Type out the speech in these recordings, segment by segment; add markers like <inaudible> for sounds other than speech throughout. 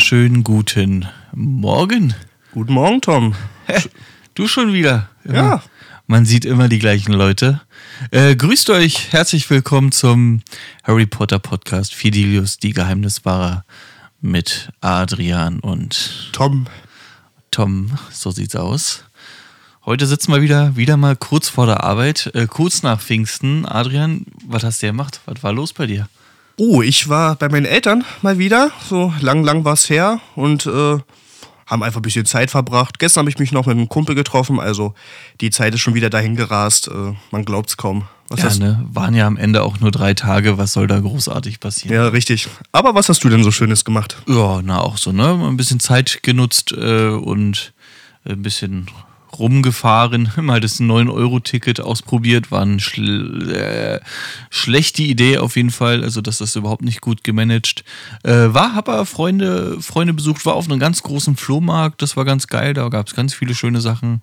Wunderschönen guten Morgen. Guten Morgen, Tom. Hä, du schon wieder? Ja. Man sieht immer die gleichen Leute. Äh, grüßt euch, herzlich willkommen zum Harry Potter Podcast Fidelius, die Geheimniswahrer mit Adrian und Tom. Tom, so sieht's aus. Heute sitzen wir wieder, wieder mal kurz vor der Arbeit, äh, kurz nach Pfingsten. Adrian, was hast du gemacht? Was war los bei dir? Oh, ich war bei meinen Eltern mal wieder. So lang, lang war es her und äh, haben einfach ein bisschen Zeit verbracht. Gestern habe ich mich noch mit einem Kumpel getroffen, also die Zeit ist schon wieder dahin gerast. Äh, man glaubt's kaum. Was ja, ne? Waren ja am Ende auch nur drei Tage. Was soll da großartig passieren? Ja, richtig. Aber was hast du denn so Schönes gemacht? Ja, na auch so, ne? Ein bisschen Zeit genutzt äh, und ein bisschen rumgefahren, <laughs> mal das 9-Euro-Ticket ausprobiert, war eine schl äh, schlechte Idee auf jeden Fall, also das ist überhaupt nicht gut gemanagt. Äh, war, aber Freunde, Freunde besucht, war auf einem ganz großen Flohmarkt, das war ganz geil, da gab es ganz viele schöne Sachen.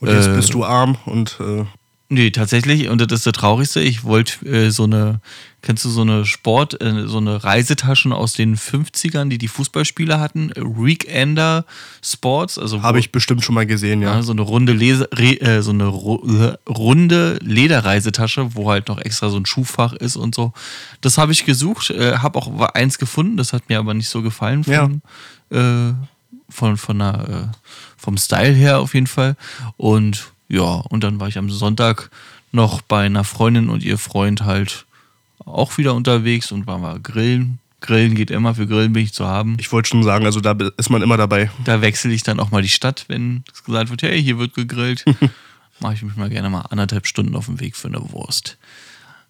Und jetzt äh, bist du arm und äh, Nee, tatsächlich, und das ist das Traurigste, ich wollte äh, so eine, kennst du so eine Sport, äh, so eine Reisetaschen aus den 50ern, die die Fußballspieler hatten? Weekender Sports. Also Habe ich bestimmt schon mal gesehen, ja. ja so eine runde, Lese, äh, so eine ru, runde Lederreisetasche, wo halt noch extra so ein Schuhfach ist und so. Das habe ich gesucht, äh, habe auch eins gefunden, das hat mir aber nicht so gefallen von, ja. Äh, von, von der, äh, vom Style her auf jeden Fall. Und ja, und dann war ich am Sonntag noch bei einer Freundin und ihr Freund halt auch wieder unterwegs und waren wir grillen. Grillen geht immer, für Grillen bin ich zu haben. Ich wollte schon sagen, also da ist man immer dabei. Da wechsle ich dann auch mal die Stadt, wenn es gesagt wird, hey, hier wird gegrillt. <laughs> Mache ich mich mal gerne mal anderthalb Stunden auf den Weg für eine Wurst.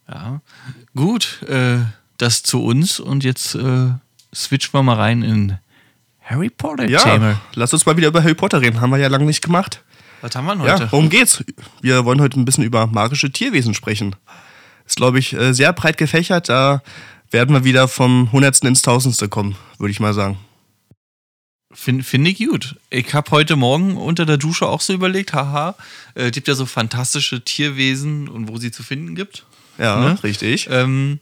Ja, gut, äh, das zu uns und jetzt äh, switchen wir mal rein in Harry Potter. Ja, Thema. lass uns mal wieder über Harry Potter reden. Haben wir ja lange nicht gemacht. Was haben wir heute? Ja, worum geht's? Wir wollen heute ein bisschen über magische Tierwesen sprechen. Ist, glaube ich, äh, sehr breit gefächert. Da werden wir wieder vom Hundertsten ins Tausendste kommen, würde ich mal sagen. Finde find ich gut. Ich habe heute Morgen unter der Dusche auch so überlegt, haha, es äh, gibt ja so fantastische Tierwesen und wo sie zu finden gibt. Ja, ne? richtig. Ähm,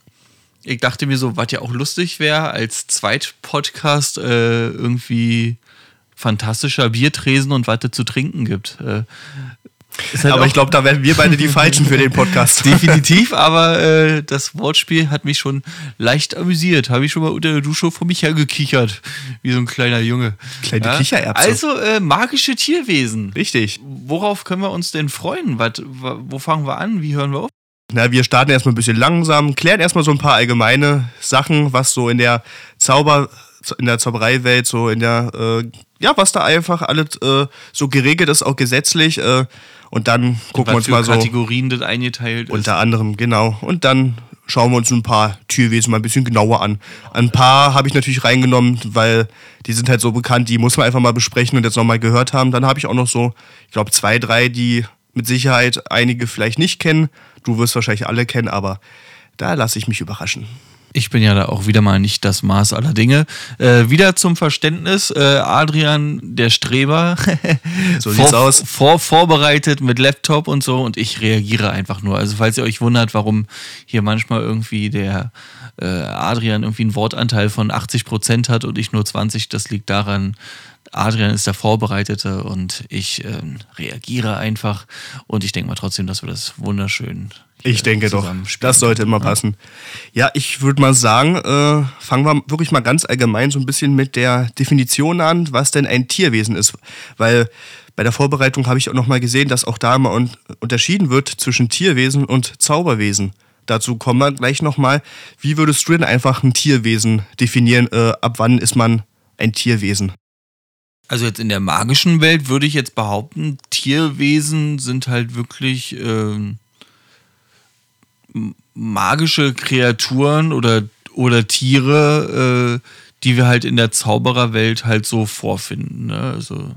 ich dachte mir so, was ja auch lustig wäre, als Zweitpodcast äh, irgendwie fantastischer Biertresen und was zu trinken gibt. Äh, halt aber ich glaube, da werden wir beide die <laughs> Falschen für den Podcast. Definitiv, aber äh, das Wortspiel hat mich schon leicht amüsiert. Habe ich schon mal unter der Dusche vor mich hergekichert, wie so ein kleiner Junge. Kleine ja? Kichererbse. Also äh, magische Tierwesen. Richtig. Worauf können wir uns denn freuen? Was, wo fangen wir an? Wie hören wir auf? Na, wir starten erstmal ein bisschen langsam, klären erstmal so ein paar allgemeine Sachen, was so in der Zauber in der Zaubereiwelt, so in der, äh, ja, was da einfach alles äh, so geregelt ist, auch gesetzlich. Äh, und dann gucken wir uns mal so. Kategorien das eingeteilt Unter ist. anderem, genau. Und dann schauen wir uns ein paar Tierwesen mal ein bisschen genauer an. Ein paar habe ich natürlich reingenommen, weil die sind halt so bekannt, die muss man einfach mal besprechen und jetzt nochmal gehört haben. Dann habe ich auch noch so, ich glaube, zwei, drei, die mit Sicherheit einige vielleicht nicht kennen. Du wirst wahrscheinlich alle kennen, aber da lasse ich mich überraschen. Ich bin ja da auch wieder mal nicht das Maß aller Dinge. Äh, wieder zum Verständnis, äh, Adrian, der Streber, <laughs> so vor, aus. Vor, vorbereitet mit Laptop und so und ich reagiere einfach nur. Also falls ihr euch wundert, warum hier manchmal irgendwie der äh, Adrian irgendwie einen Wortanteil von 80 Prozent hat und ich nur 20, das liegt daran, Adrian ist der Vorbereitete und ich ähm, reagiere einfach. Und ich denke mal trotzdem, dass wir das wunderschön ich denke doch, das sollte immer passen. Ja, ich würde mal sagen, äh, fangen wir wirklich mal ganz allgemein so ein bisschen mit der Definition an, was denn ein Tierwesen ist. Weil bei der Vorbereitung habe ich auch nochmal gesehen, dass auch da immer un unterschieden wird zwischen Tierwesen und Zauberwesen. Dazu kommen wir gleich nochmal. Wie würdest du denn einfach ein Tierwesen definieren? Äh, ab wann ist man ein Tierwesen? Also jetzt in der magischen Welt würde ich jetzt behaupten, Tierwesen sind halt wirklich... Äh magische Kreaturen oder, oder Tiere, äh, die wir halt in der Zaubererwelt halt so vorfinden. Ne? Also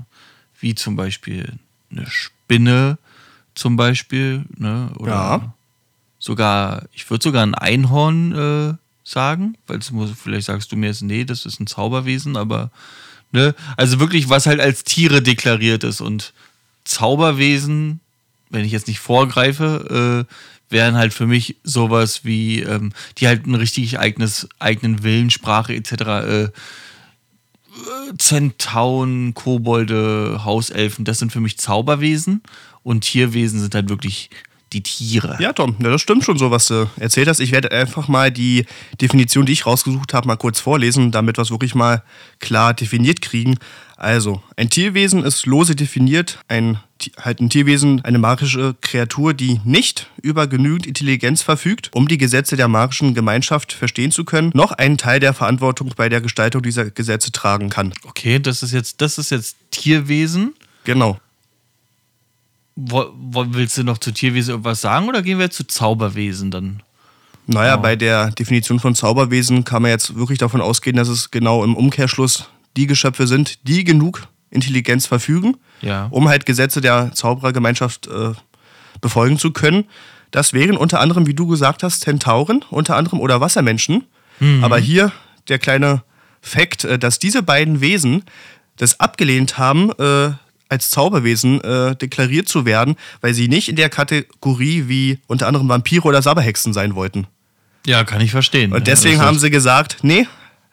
wie zum Beispiel eine Spinne zum Beispiel. Ne? Oder ja. sogar, ich würde sogar ein Einhorn äh, sagen, weil vielleicht sagst du mir jetzt, nee, das ist ein Zauberwesen, aber ne? also wirklich, was halt als Tiere deklariert ist und Zauberwesen wenn ich jetzt nicht vorgreife, äh, wären halt für mich sowas wie, ähm, die halt ein richtig eigenes, eigenen Willen, Sprache etc. Äh, Zentauren, Kobolde, Hauselfen, das sind für mich Zauberwesen und Tierwesen sind halt wirklich die Tiere. Ja, Tom, das stimmt schon so, was du erzählt hast. Ich werde einfach mal die Definition, die ich rausgesucht habe, mal kurz vorlesen, damit wir es wirklich mal klar definiert kriegen. Also, ein Tierwesen ist lose definiert, ein, halt ein Tierwesen, eine magische Kreatur, die nicht über genügend Intelligenz verfügt, um die Gesetze der magischen Gemeinschaft verstehen zu können, noch einen Teil der Verantwortung bei der Gestaltung dieser Gesetze tragen kann. Okay, das ist jetzt, das ist jetzt Tierwesen. Genau. Wo, wo, willst du noch zu Tierwesen irgendwas sagen oder gehen wir zu Zauberwesen dann? Naja, oh. bei der Definition von Zauberwesen kann man jetzt wirklich davon ausgehen, dass es genau im Umkehrschluss die Geschöpfe sind, die genug Intelligenz verfügen, ja. um halt Gesetze der Zauberergemeinschaft äh, befolgen zu können. Das wären unter anderem, wie du gesagt hast, Zentauren, unter anderem oder Wassermenschen. Mhm. Aber hier der kleine Fakt, äh, dass diese beiden Wesen das abgelehnt haben, äh, als Zauberwesen äh, deklariert zu werden, weil sie nicht in der Kategorie wie unter anderem Vampire oder Sabberhexen sein wollten. Ja, kann ich verstehen. Und deswegen ja, haben sie gesagt, nee,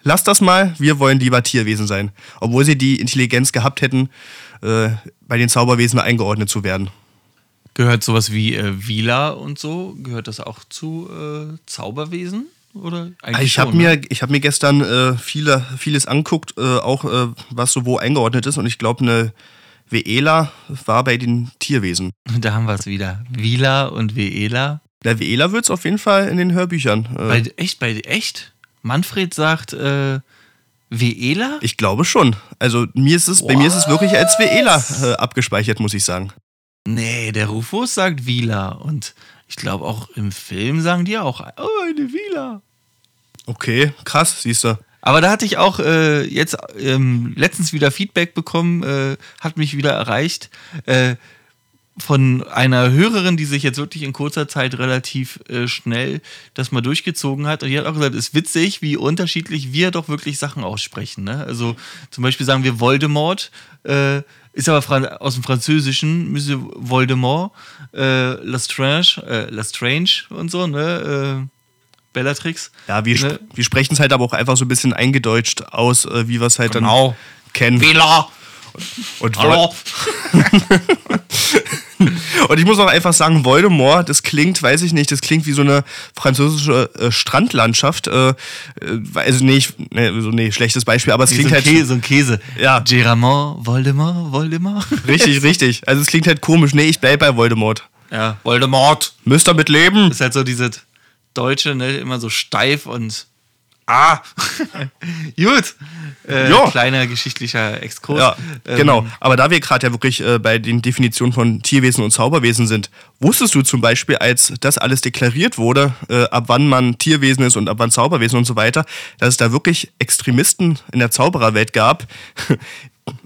lass das mal, wir wollen lieber Tierwesen sein. Obwohl sie die Intelligenz gehabt hätten, äh, bei den Zauberwesen eingeordnet zu werden. Gehört sowas wie äh, Vila und so, gehört das auch zu äh, Zauberwesen? Oder eigentlich ich habe mir, hab mir gestern äh, viele, vieles anguckt, äh, auch äh, was so wo eingeordnet ist. Und ich glaube, eine Veela war bei den Tierwesen. <laughs> Da haben wir es wieder. Vila und Veela. Der Veela wird es auf jeden Fall in den Hörbüchern. Äh bei, echt? Bei echt? Manfred sagt äh, Veela? Ich glaube schon. Also mir ist es, bei mir ist es wirklich als Veela äh, abgespeichert, muss ich sagen. Nee, der Rufus sagt Vila und ich glaube auch im Film sagen die auch, oh, eine Vila. Okay, krass, siehst du. Aber da hatte ich auch äh, jetzt ähm, letztens wieder Feedback bekommen, äh, hat mich wieder erreicht. Äh, von einer Hörerin, die sich jetzt wirklich in kurzer Zeit relativ äh, schnell das mal durchgezogen hat. Und die hat auch gesagt, es ist witzig, wie unterschiedlich wir doch wirklich Sachen aussprechen. Ne? Also zum Beispiel sagen wir Voldemort, äh, ist aber aus dem Französischen, Monsieur Voldemort, äh, Lestrange, äh, Lestrange und so, ne? Äh, Bellatrix. Ja, wir, ne? wir sprechen es halt aber auch einfach so ein bisschen eingedeutscht aus, äh, wie wir es halt genau. dann kennen. Wähler! Und, und, <laughs> <laughs> <laughs> und ich muss auch einfach sagen, Voldemort, das klingt, weiß ich nicht, das klingt wie so eine französische äh, Strandlandschaft. Äh, äh also nee, ich, nee, so, nee, schlechtes Beispiel, aber es wie klingt so halt. Käse, so ein Käse. Ja. Geramont, Voldemort, Voldemort. <laughs> Richtig, richtig. Also es klingt halt komisch. Nee, ich bleib bei Voldemort. Ja, Voldemort. Müsst damit leben. Das ist halt so diese Deutsche, ne, immer so steif und Ah, <laughs> gut. Äh, kleiner geschichtlicher Exkurs. Ja, ähm, genau. Aber da wir gerade ja wirklich äh, bei den Definitionen von Tierwesen und Zauberwesen sind, wusstest du zum Beispiel, als das alles deklariert wurde, äh, ab wann man Tierwesen ist und ab wann Zauberwesen und so weiter, dass es da wirklich Extremisten in der Zaubererwelt gab,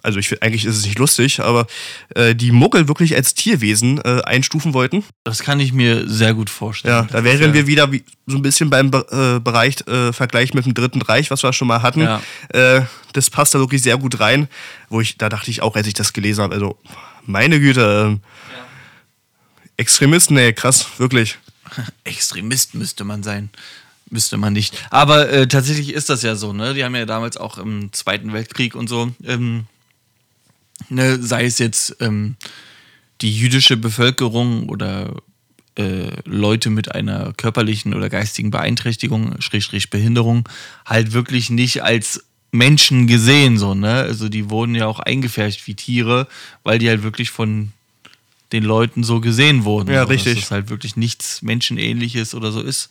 also ich eigentlich ist es nicht lustig, aber äh, die Muggel wirklich als Tierwesen äh, einstufen wollten. Das kann ich mir sehr gut vorstellen. Ja, da wären ja wir wieder wie, so ein bisschen beim äh, Bereich äh, Vergleich mit dem Dritten Reich, was wir schon mal hatten. Ja. Äh, das passt da wirklich sehr gut rein, wo ich da dachte ich auch, als ich das gelesen habe, also meine Güte, ähm, ja. Extremisten, nee, krass, wirklich. <laughs> Extremist müsste man sein müsste man nicht. Aber äh, tatsächlich ist das ja so, ne? Die haben ja damals auch im Zweiten Weltkrieg und so, ähm, ne, sei es jetzt ähm, die jüdische Bevölkerung oder äh, Leute mit einer körperlichen oder geistigen Beeinträchtigung, Schrägstrich Behinderung, halt wirklich nicht als Menschen gesehen, so, ne? Also die wurden ja auch eingefärbt wie Tiere, weil die halt wirklich von den Leuten so gesehen wurden. Ja, richtig. Dass es halt wirklich nichts Menschenähnliches oder so ist.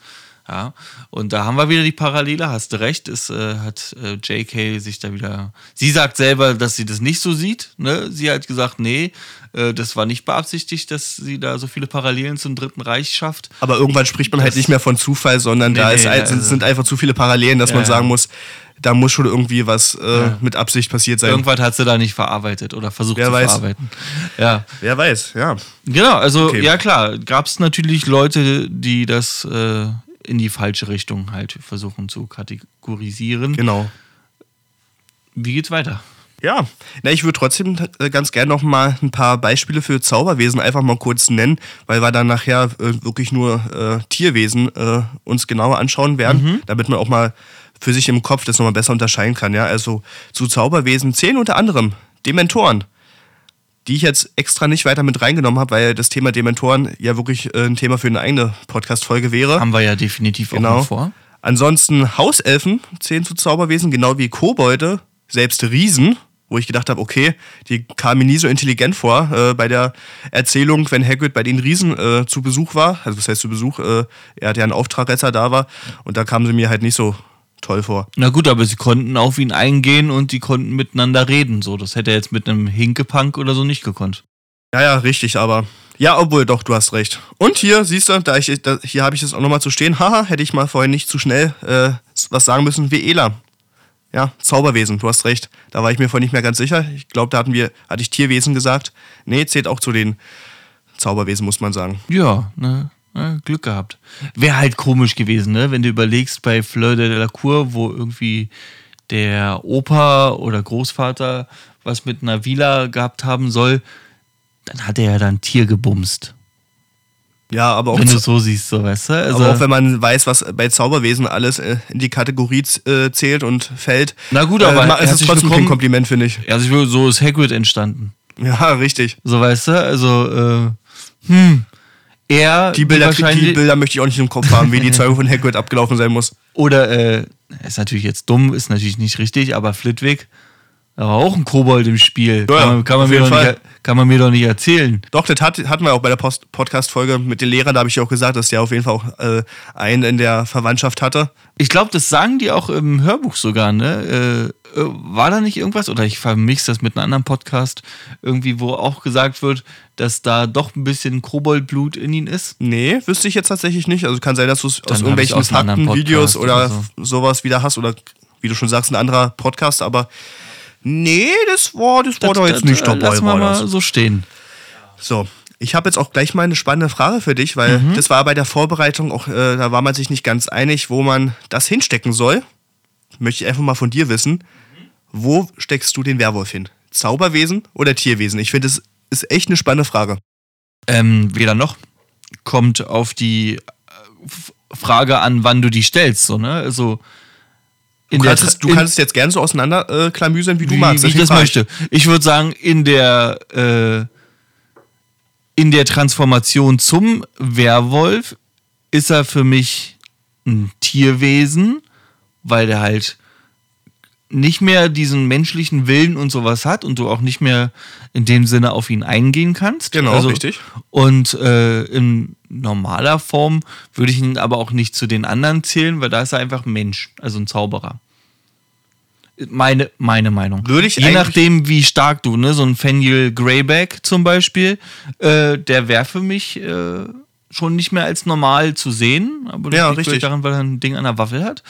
Ja, und da haben wir wieder die Parallele, hast du recht, es äh, hat äh, JK sich da wieder. Sie sagt selber, dass sie das nicht so sieht. Ne? Sie hat gesagt, nee, äh, das war nicht beabsichtigt, dass sie da so viele Parallelen zum Dritten Reich schafft. Aber irgendwann spricht man halt das halt nicht mehr von Zufall, sondern nee, da nee, ist, also, sind einfach zu viele Parallelen, dass man sagen muss, da muss schon irgendwie was äh, ja. mit Absicht passiert sein. Irgendwas hat sie da nicht verarbeitet oder versucht Wer zu weiß. verarbeiten. Ja. Wer weiß, ja. Genau, also okay. ja klar, gab es natürlich Leute, die das äh, in die falsche Richtung halt versuchen zu kategorisieren. Genau. Wie geht's weiter? Ja, na, ich würde trotzdem äh, ganz gerne noch mal ein paar Beispiele für Zauberwesen einfach mal kurz nennen, weil wir dann nachher äh, wirklich nur äh, Tierwesen äh, uns genauer anschauen werden, mhm. damit man auch mal für sich im Kopf das nochmal besser unterscheiden kann. Ja? Also zu Zauberwesen zählen unter anderem Dementoren, die ich jetzt extra nicht weiter mit reingenommen habe, weil das Thema Dementoren ja wirklich äh, ein Thema für eine eigene Podcast-Folge wäre. Haben wir ja definitiv genau. auch noch vor. Ansonsten Hauselfen zählen zu Zauberwesen, genau wie Kobolde, selbst Riesen wo ich gedacht habe, okay, die kam mir nie so intelligent vor äh, bei der Erzählung, wenn Hagrid bei den Riesen äh, zu Besuch war. Also was heißt zu Besuch? Äh, er hatte ja einen Auftrag, als er da war. Und da kamen sie mir halt nicht so toll vor. Na gut, aber sie konnten auf ihn eingehen und die konnten miteinander reden. So, das hätte er jetzt mit einem Hinkepunk oder so nicht gekonnt. Ja, ja, richtig, aber ja, obwohl doch, du hast recht. Und hier, siehst du, da ich, da, hier habe ich es auch nochmal zu stehen. Haha, hätte ich mal vorhin nicht zu schnell äh, was sagen müssen wie Ela. Ja, Zauberwesen, du hast recht. Da war ich mir vorhin nicht mehr ganz sicher. Ich glaube, da hatten wir, hatte ich Tierwesen gesagt. Nee, zählt auch zu den Zauberwesen, muss man sagen. Ja, ne? Ja, Glück gehabt. Wäre halt komisch gewesen, ne? Wenn du überlegst bei Fleur de la Cour, wo irgendwie der Opa oder Großvater was mit einer Villa gehabt haben soll, dann hat er ja dann Tier gebumst. Ja, aber auch. Wenn du so siehst, so weißt du. Also aber auch wenn man weiß, was bei Zauberwesen alles äh, in die Kategorie äh, zählt und fällt. Na gut, aber äh, es ist trotzdem kein Kompliment, finde ich. Also so ist Hagrid entstanden. Ja, <laughs> richtig. So weißt du, also, äh, hm. Er die Bilder, die Bilder möchte ich auch nicht im Kopf haben, wie die Zeugung von Hagrid abgelaufen sein muss. Oder, äh, ist natürlich jetzt dumm, ist natürlich nicht richtig, aber Flitwick da war auch ein Kobold im Spiel. Ja, kann, man, kann, man mir doch nicht, kann man mir doch nicht erzählen. Doch, das hat, hatten wir auch bei der Podcast-Folge mit den Lehrern. Da habe ich ja auch gesagt, dass der auf jeden Fall auch äh, einen in der Verwandtschaft hatte. Ich glaube, das sagen die auch im Hörbuch sogar, ne? Äh, äh, war da nicht irgendwas? Oder ich vermix das mit einem anderen Podcast, irgendwie, wo auch gesagt wird, dass da doch ein bisschen Koboldblut in ihn ist? Nee, wüsste ich jetzt tatsächlich nicht. Also kann sein, dass du es aus irgendwelchen Fakten, Videos oder, oder so. sowas wieder hast. Oder wie du schon sagst, ein anderer Podcast, aber Nee, das war, das war das, doch jetzt das, nicht dabei. Lass mal, mal so stehen. So, ich habe jetzt auch gleich mal eine spannende Frage für dich, weil mhm. das war bei der Vorbereitung auch, äh, da war man sich nicht ganz einig, wo man das hinstecken soll. Möchte ich einfach mal von dir wissen. Wo steckst du den Werwolf hin? Zauberwesen oder Tierwesen? Ich finde, das ist echt eine spannende Frage. Ähm, weder noch. Kommt auf die äh, Frage an, wann du die stellst. So, ne? Also, Du, kannst, es, du kannst es jetzt gerne so auseinanderklamüsern, äh, wie du wie, magst. Wie ich das möchte. Ich würde sagen, in der, äh, in der Transformation zum Werwolf ist er für mich ein Tierwesen, weil der halt nicht mehr diesen menschlichen Willen und sowas hat und du auch nicht mehr in dem Sinne auf ihn eingehen kannst. Genau, also, richtig. Und äh, in normaler Form würde ich ihn aber auch nicht zu den anderen zählen, weil da ist er einfach ein Mensch, also ein Zauberer. Meine, meine Meinung. Würde ich Je nachdem, wie stark du, ne, so ein Fenrir Greyback zum Beispiel, äh, der wäre für mich äh, schon nicht mehr als normal zu sehen, aber das ja, liegt richtig. daran, weil er ein Ding an der Waffel hat.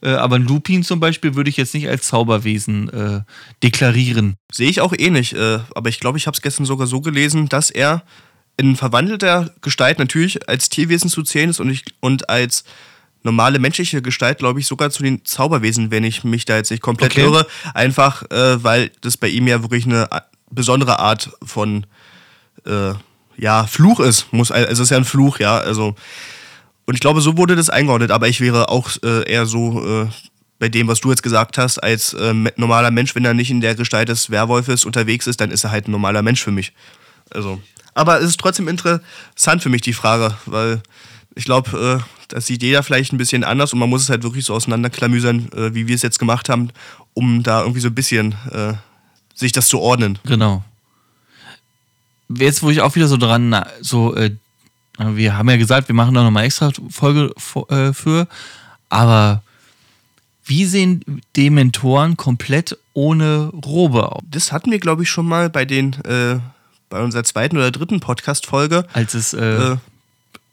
Äh, aber ein Lupin zum Beispiel würde ich jetzt nicht als Zauberwesen äh, deklarieren. Sehe ich auch ähnlich, äh, aber ich glaube, ich habe es gestern sogar so gelesen, dass er in verwandelter Gestalt natürlich als Tierwesen zu zählen ist und, ich, und als normale menschliche Gestalt, glaube ich, sogar zu den Zauberwesen, wenn ich mich da jetzt nicht komplett okay. irre. Einfach, äh, weil das bei ihm ja wirklich eine besondere Art von äh, ja, Fluch ist. Muss, also es ist ja ein Fluch, ja. Also, und ich glaube, so wurde das eingeordnet, aber ich wäre auch äh, eher so äh, bei dem, was du jetzt gesagt hast, als äh, normaler Mensch, wenn er nicht in der Gestalt des Werwolfes unterwegs ist, dann ist er halt ein normaler Mensch für mich. Also. Aber es ist trotzdem interessant für mich, die Frage, weil ich glaube, äh, das sieht jeder vielleicht ein bisschen anders und man muss es halt wirklich so auseinanderklamüsern, äh, wie wir es jetzt gemacht haben, um da irgendwie so ein bisschen äh, sich das zu ordnen. Genau jetzt, wo ich auch wieder so dran, so, äh, wir haben ja gesagt, wir machen da nochmal extra Folge äh, für, aber wie sehen Dementoren komplett ohne Robe aus? Das hatten wir, glaube ich, schon mal bei den, äh, bei unserer zweiten oder dritten Podcast-Folge. Als es äh, äh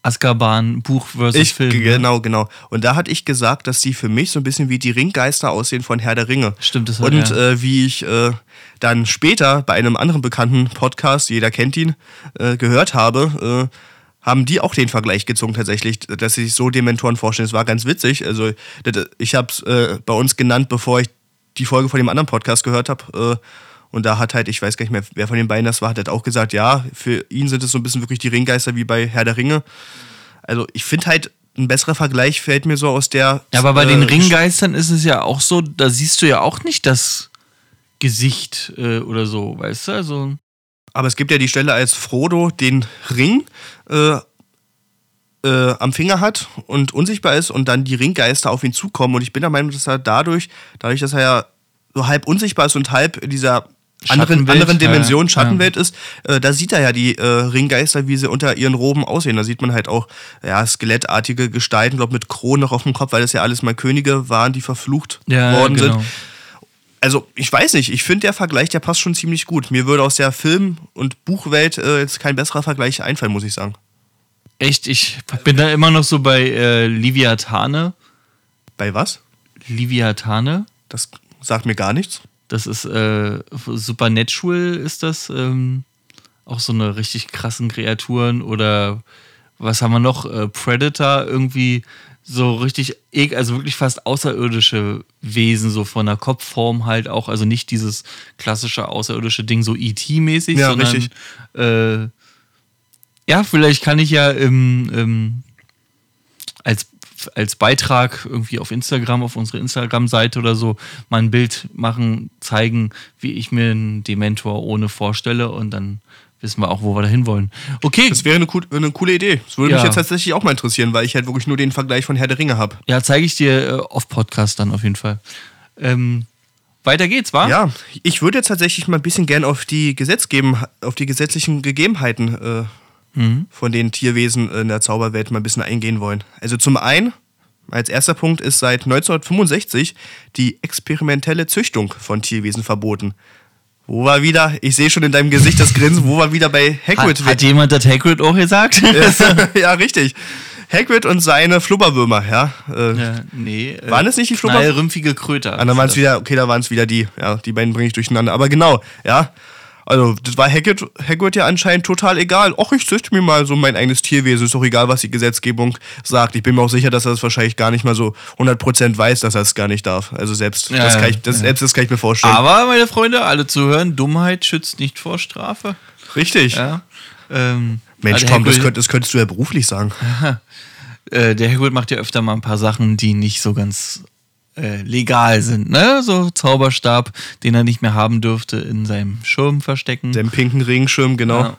Azkaban Buch versus ich, Film. Ne? Genau, genau. Und da hatte ich gesagt, dass die für mich so ein bisschen wie die Ringgeister aussehen von Herr der Ringe. Stimmt, das Und ja. äh, wie ich äh, dann später bei einem anderen bekannten Podcast, jeder kennt ihn, äh, gehört habe, äh, haben die auch den Vergleich gezogen tatsächlich, dass sie sich so Dementoren vorstellen. Das war ganz witzig. Also ich habe es äh, bei uns genannt, bevor ich die Folge von dem anderen Podcast gehört habe. Und da hat halt, ich weiß gar nicht mehr, wer von den beiden das war, hat halt auch gesagt, ja, für ihn sind es so ein bisschen wirklich die Ringgeister wie bei Herr der Ringe. Also ich finde halt, ein besserer Vergleich fällt mir so aus der. Ja, aber bei äh, den Ringgeistern ist es ja auch so, da siehst du ja auch nicht das Gesicht äh, oder so, weißt du? Also. Aber es gibt ja die Stelle, als Frodo den Ring äh, äh, am Finger hat und unsichtbar ist und dann die Ringgeister auf ihn zukommen. Und ich bin der Meinung, dass er dadurch, dadurch, dass er ja so halb unsichtbar ist und halb in dieser anderen, anderen Dimension, Schattenwelt ja. ist, äh, da sieht er ja die äh, Ringgeister, wie sie unter ihren Roben aussehen. Da sieht man halt auch ja, skelettartige Gestalten, glaube mit Kronen noch auf dem Kopf, weil das ja alles mal Könige waren, die verflucht ja, worden genau. sind. Also, ich weiß nicht, ich finde der Vergleich, der passt schon ziemlich gut. Mir würde aus der Film- und Buchwelt äh, jetzt kein besserer Vergleich einfallen, muss ich sagen. Echt? Ich bin da immer noch so bei äh, Liviatane. Bei was? Liviatane. Das sagt mir gar nichts. Das ist äh, Supernatural ist das. Ähm, auch so eine richtig krassen Kreaturen oder was haben wir noch? Äh, Predator irgendwie so richtig, also wirklich fast außerirdische Wesen, so von der Kopfform halt auch, also nicht dieses klassische außerirdische Ding, so E.T.-mäßig, ja, sondern richtig. Äh, ja, vielleicht kann ich ja im, im, als als Beitrag irgendwie auf Instagram, auf unsere Instagram-Seite oder so, mal ein Bild machen, zeigen, wie ich mir einen Dementor ohne vorstelle und dann wissen wir auch, wo wir da hinwollen. Okay. Das wäre eine, eine, coole Idee. Das würde ja. mich jetzt tatsächlich auch mal interessieren, weil ich halt wirklich nur den Vergleich von Herr der Ringe habe. Ja, zeige ich dir äh, auf Podcast dann auf jeden Fall. Ähm, weiter geht's, wa? Ja, ich würde jetzt tatsächlich mal ein bisschen gern auf die Gesetz geben, auf die gesetzlichen Gegebenheiten äh, mhm. von den Tierwesen in der Zauberwelt mal ein bisschen eingehen wollen. Also zum einen, als erster Punkt ist seit 1965 die experimentelle Züchtung von Tierwesen verboten. Wo war wieder, ich sehe schon in deinem Gesicht das Grinsen, wo war wieder bei Hagrid? Hat, hat jemand das Hagrid auch gesagt? <laughs> ja, richtig. Hagrid und seine Flubberwürmer, ja. Äh, ja nee. Äh, waren es nicht die Flubberwürmer? rümpfige Kröter. Ah, dann waren es wieder, okay, da waren es wieder die. Ja, die beiden bringe ich durcheinander. Aber genau, ja. Also, das war Hagrid, Hagrid ja anscheinend total egal. Och, ich züchte mir mal so mein eigenes Tierwesen. Ist doch egal, was die Gesetzgebung sagt. Ich bin mir auch sicher, dass er das wahrscheinlich gar nicht mal so 100% weiß, dass er es gar nicht darf. Also, selbst, ja, das, kann ich, das, ja. selbst das kann ich mir vorstellen. Aber, meine Freunde, alle zuhören: Dummheit schützt nicht vor Strafe. Richtig. Ja. Ähm, Mensch, also Tom, das, könnt, das könntest du ja beruflich sagen. <laughs> äh, der Hagrid macht ja öfter mal ein paar Sachen, die nicht so ganz äh, legal sind, ne? So Zauberstab, den er nicht mehr haben dürfte, in seinem Schirm verstecken. Dem pinken Regenschirm, genau. Ja.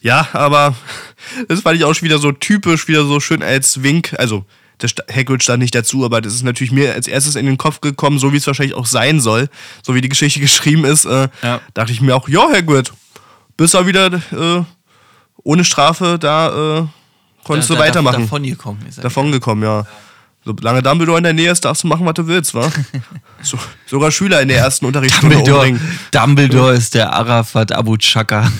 ja, aber <laughs> das fand ich auch schon wieder so typisch, wieder so schön als Wink. Also, der Hagrid stand nicht dazu, aber das ist natürlich mir als erstes in den Kopf gekommen, so wie es wahrscheinlich auch sein soll, so wie die Geschichte <laughs> geschrieben ist. Äh, ja. Dachte ich mir auch, ja, Hagrid, bist du wieder äh, ohne Strafe da, äh, konntest da, du weitermachen. Davon gekommen. Davon gekommen, ja. ja. Solange Dumbledore in der Nähe ist, darfst du machen, was du willst, wa? <laughs> so, sogar Schüler in der ersten Unterrichtsstunde Dumbledore, umbringen. Dumbledore ist der Arafat Abu Chaka.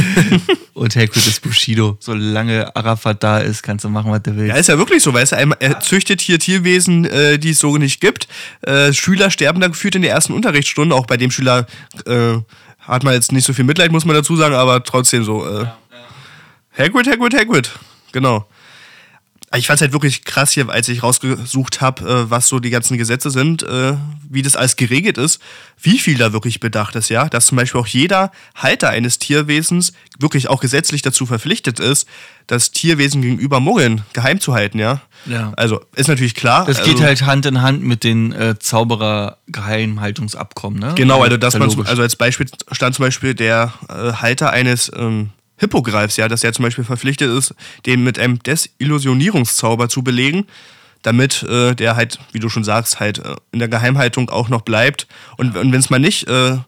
<laughs> Und Hagrid ist Bushido. Solange Arafat da ist, kannst du machen, was du willst. Ja, ist ja wirklich so, weißt du, er züchtet hier Tierwesen, äh, die es so nicht gibt. Äh, Schüler sterben da geführt in der ersten Unterrichtsstunde. Auch bei dem Schüler äh, hat man jetzt nicht so viel Mitleid, muss man dazu sagen, aber trotzdem so. Äh, ja, ja. Hagrid, Hagrid, Hagrid. Genau ich fand es halt wirklich krass hier, als ich rausgesucht habe, äh, was so die ganzen Gesetze sind, äh, wie das alles geregelt ist, wie viel da wirklich bedacht ist, ja. Dass zum Beispiel auch jeder Halter eines Tierwesens wirklich auch gesetzlich dazu verpflichtet ist, das Tierwesen gegenüber Muggeln geheim zu halten, ja. Ja. Also ist natürlich klar. Das geht also, halt Hand in Hand mit den äh, Zauberer-Geheimhaltungsabkommen, ne? Genau, also dass man zum, also als Beispiel stand zum Beispiel der äh, Halter eines ähm, Hippogreifs, ja, dass er zum Beispiel verpflichtet ist, den mit einem Desillusionierungszauber zu belegen, damit äh, der halt, wie du schon sagst, halt äh, in der Geheimhaltung auch noch bleibt. Und, und wenn es mal nicht äh,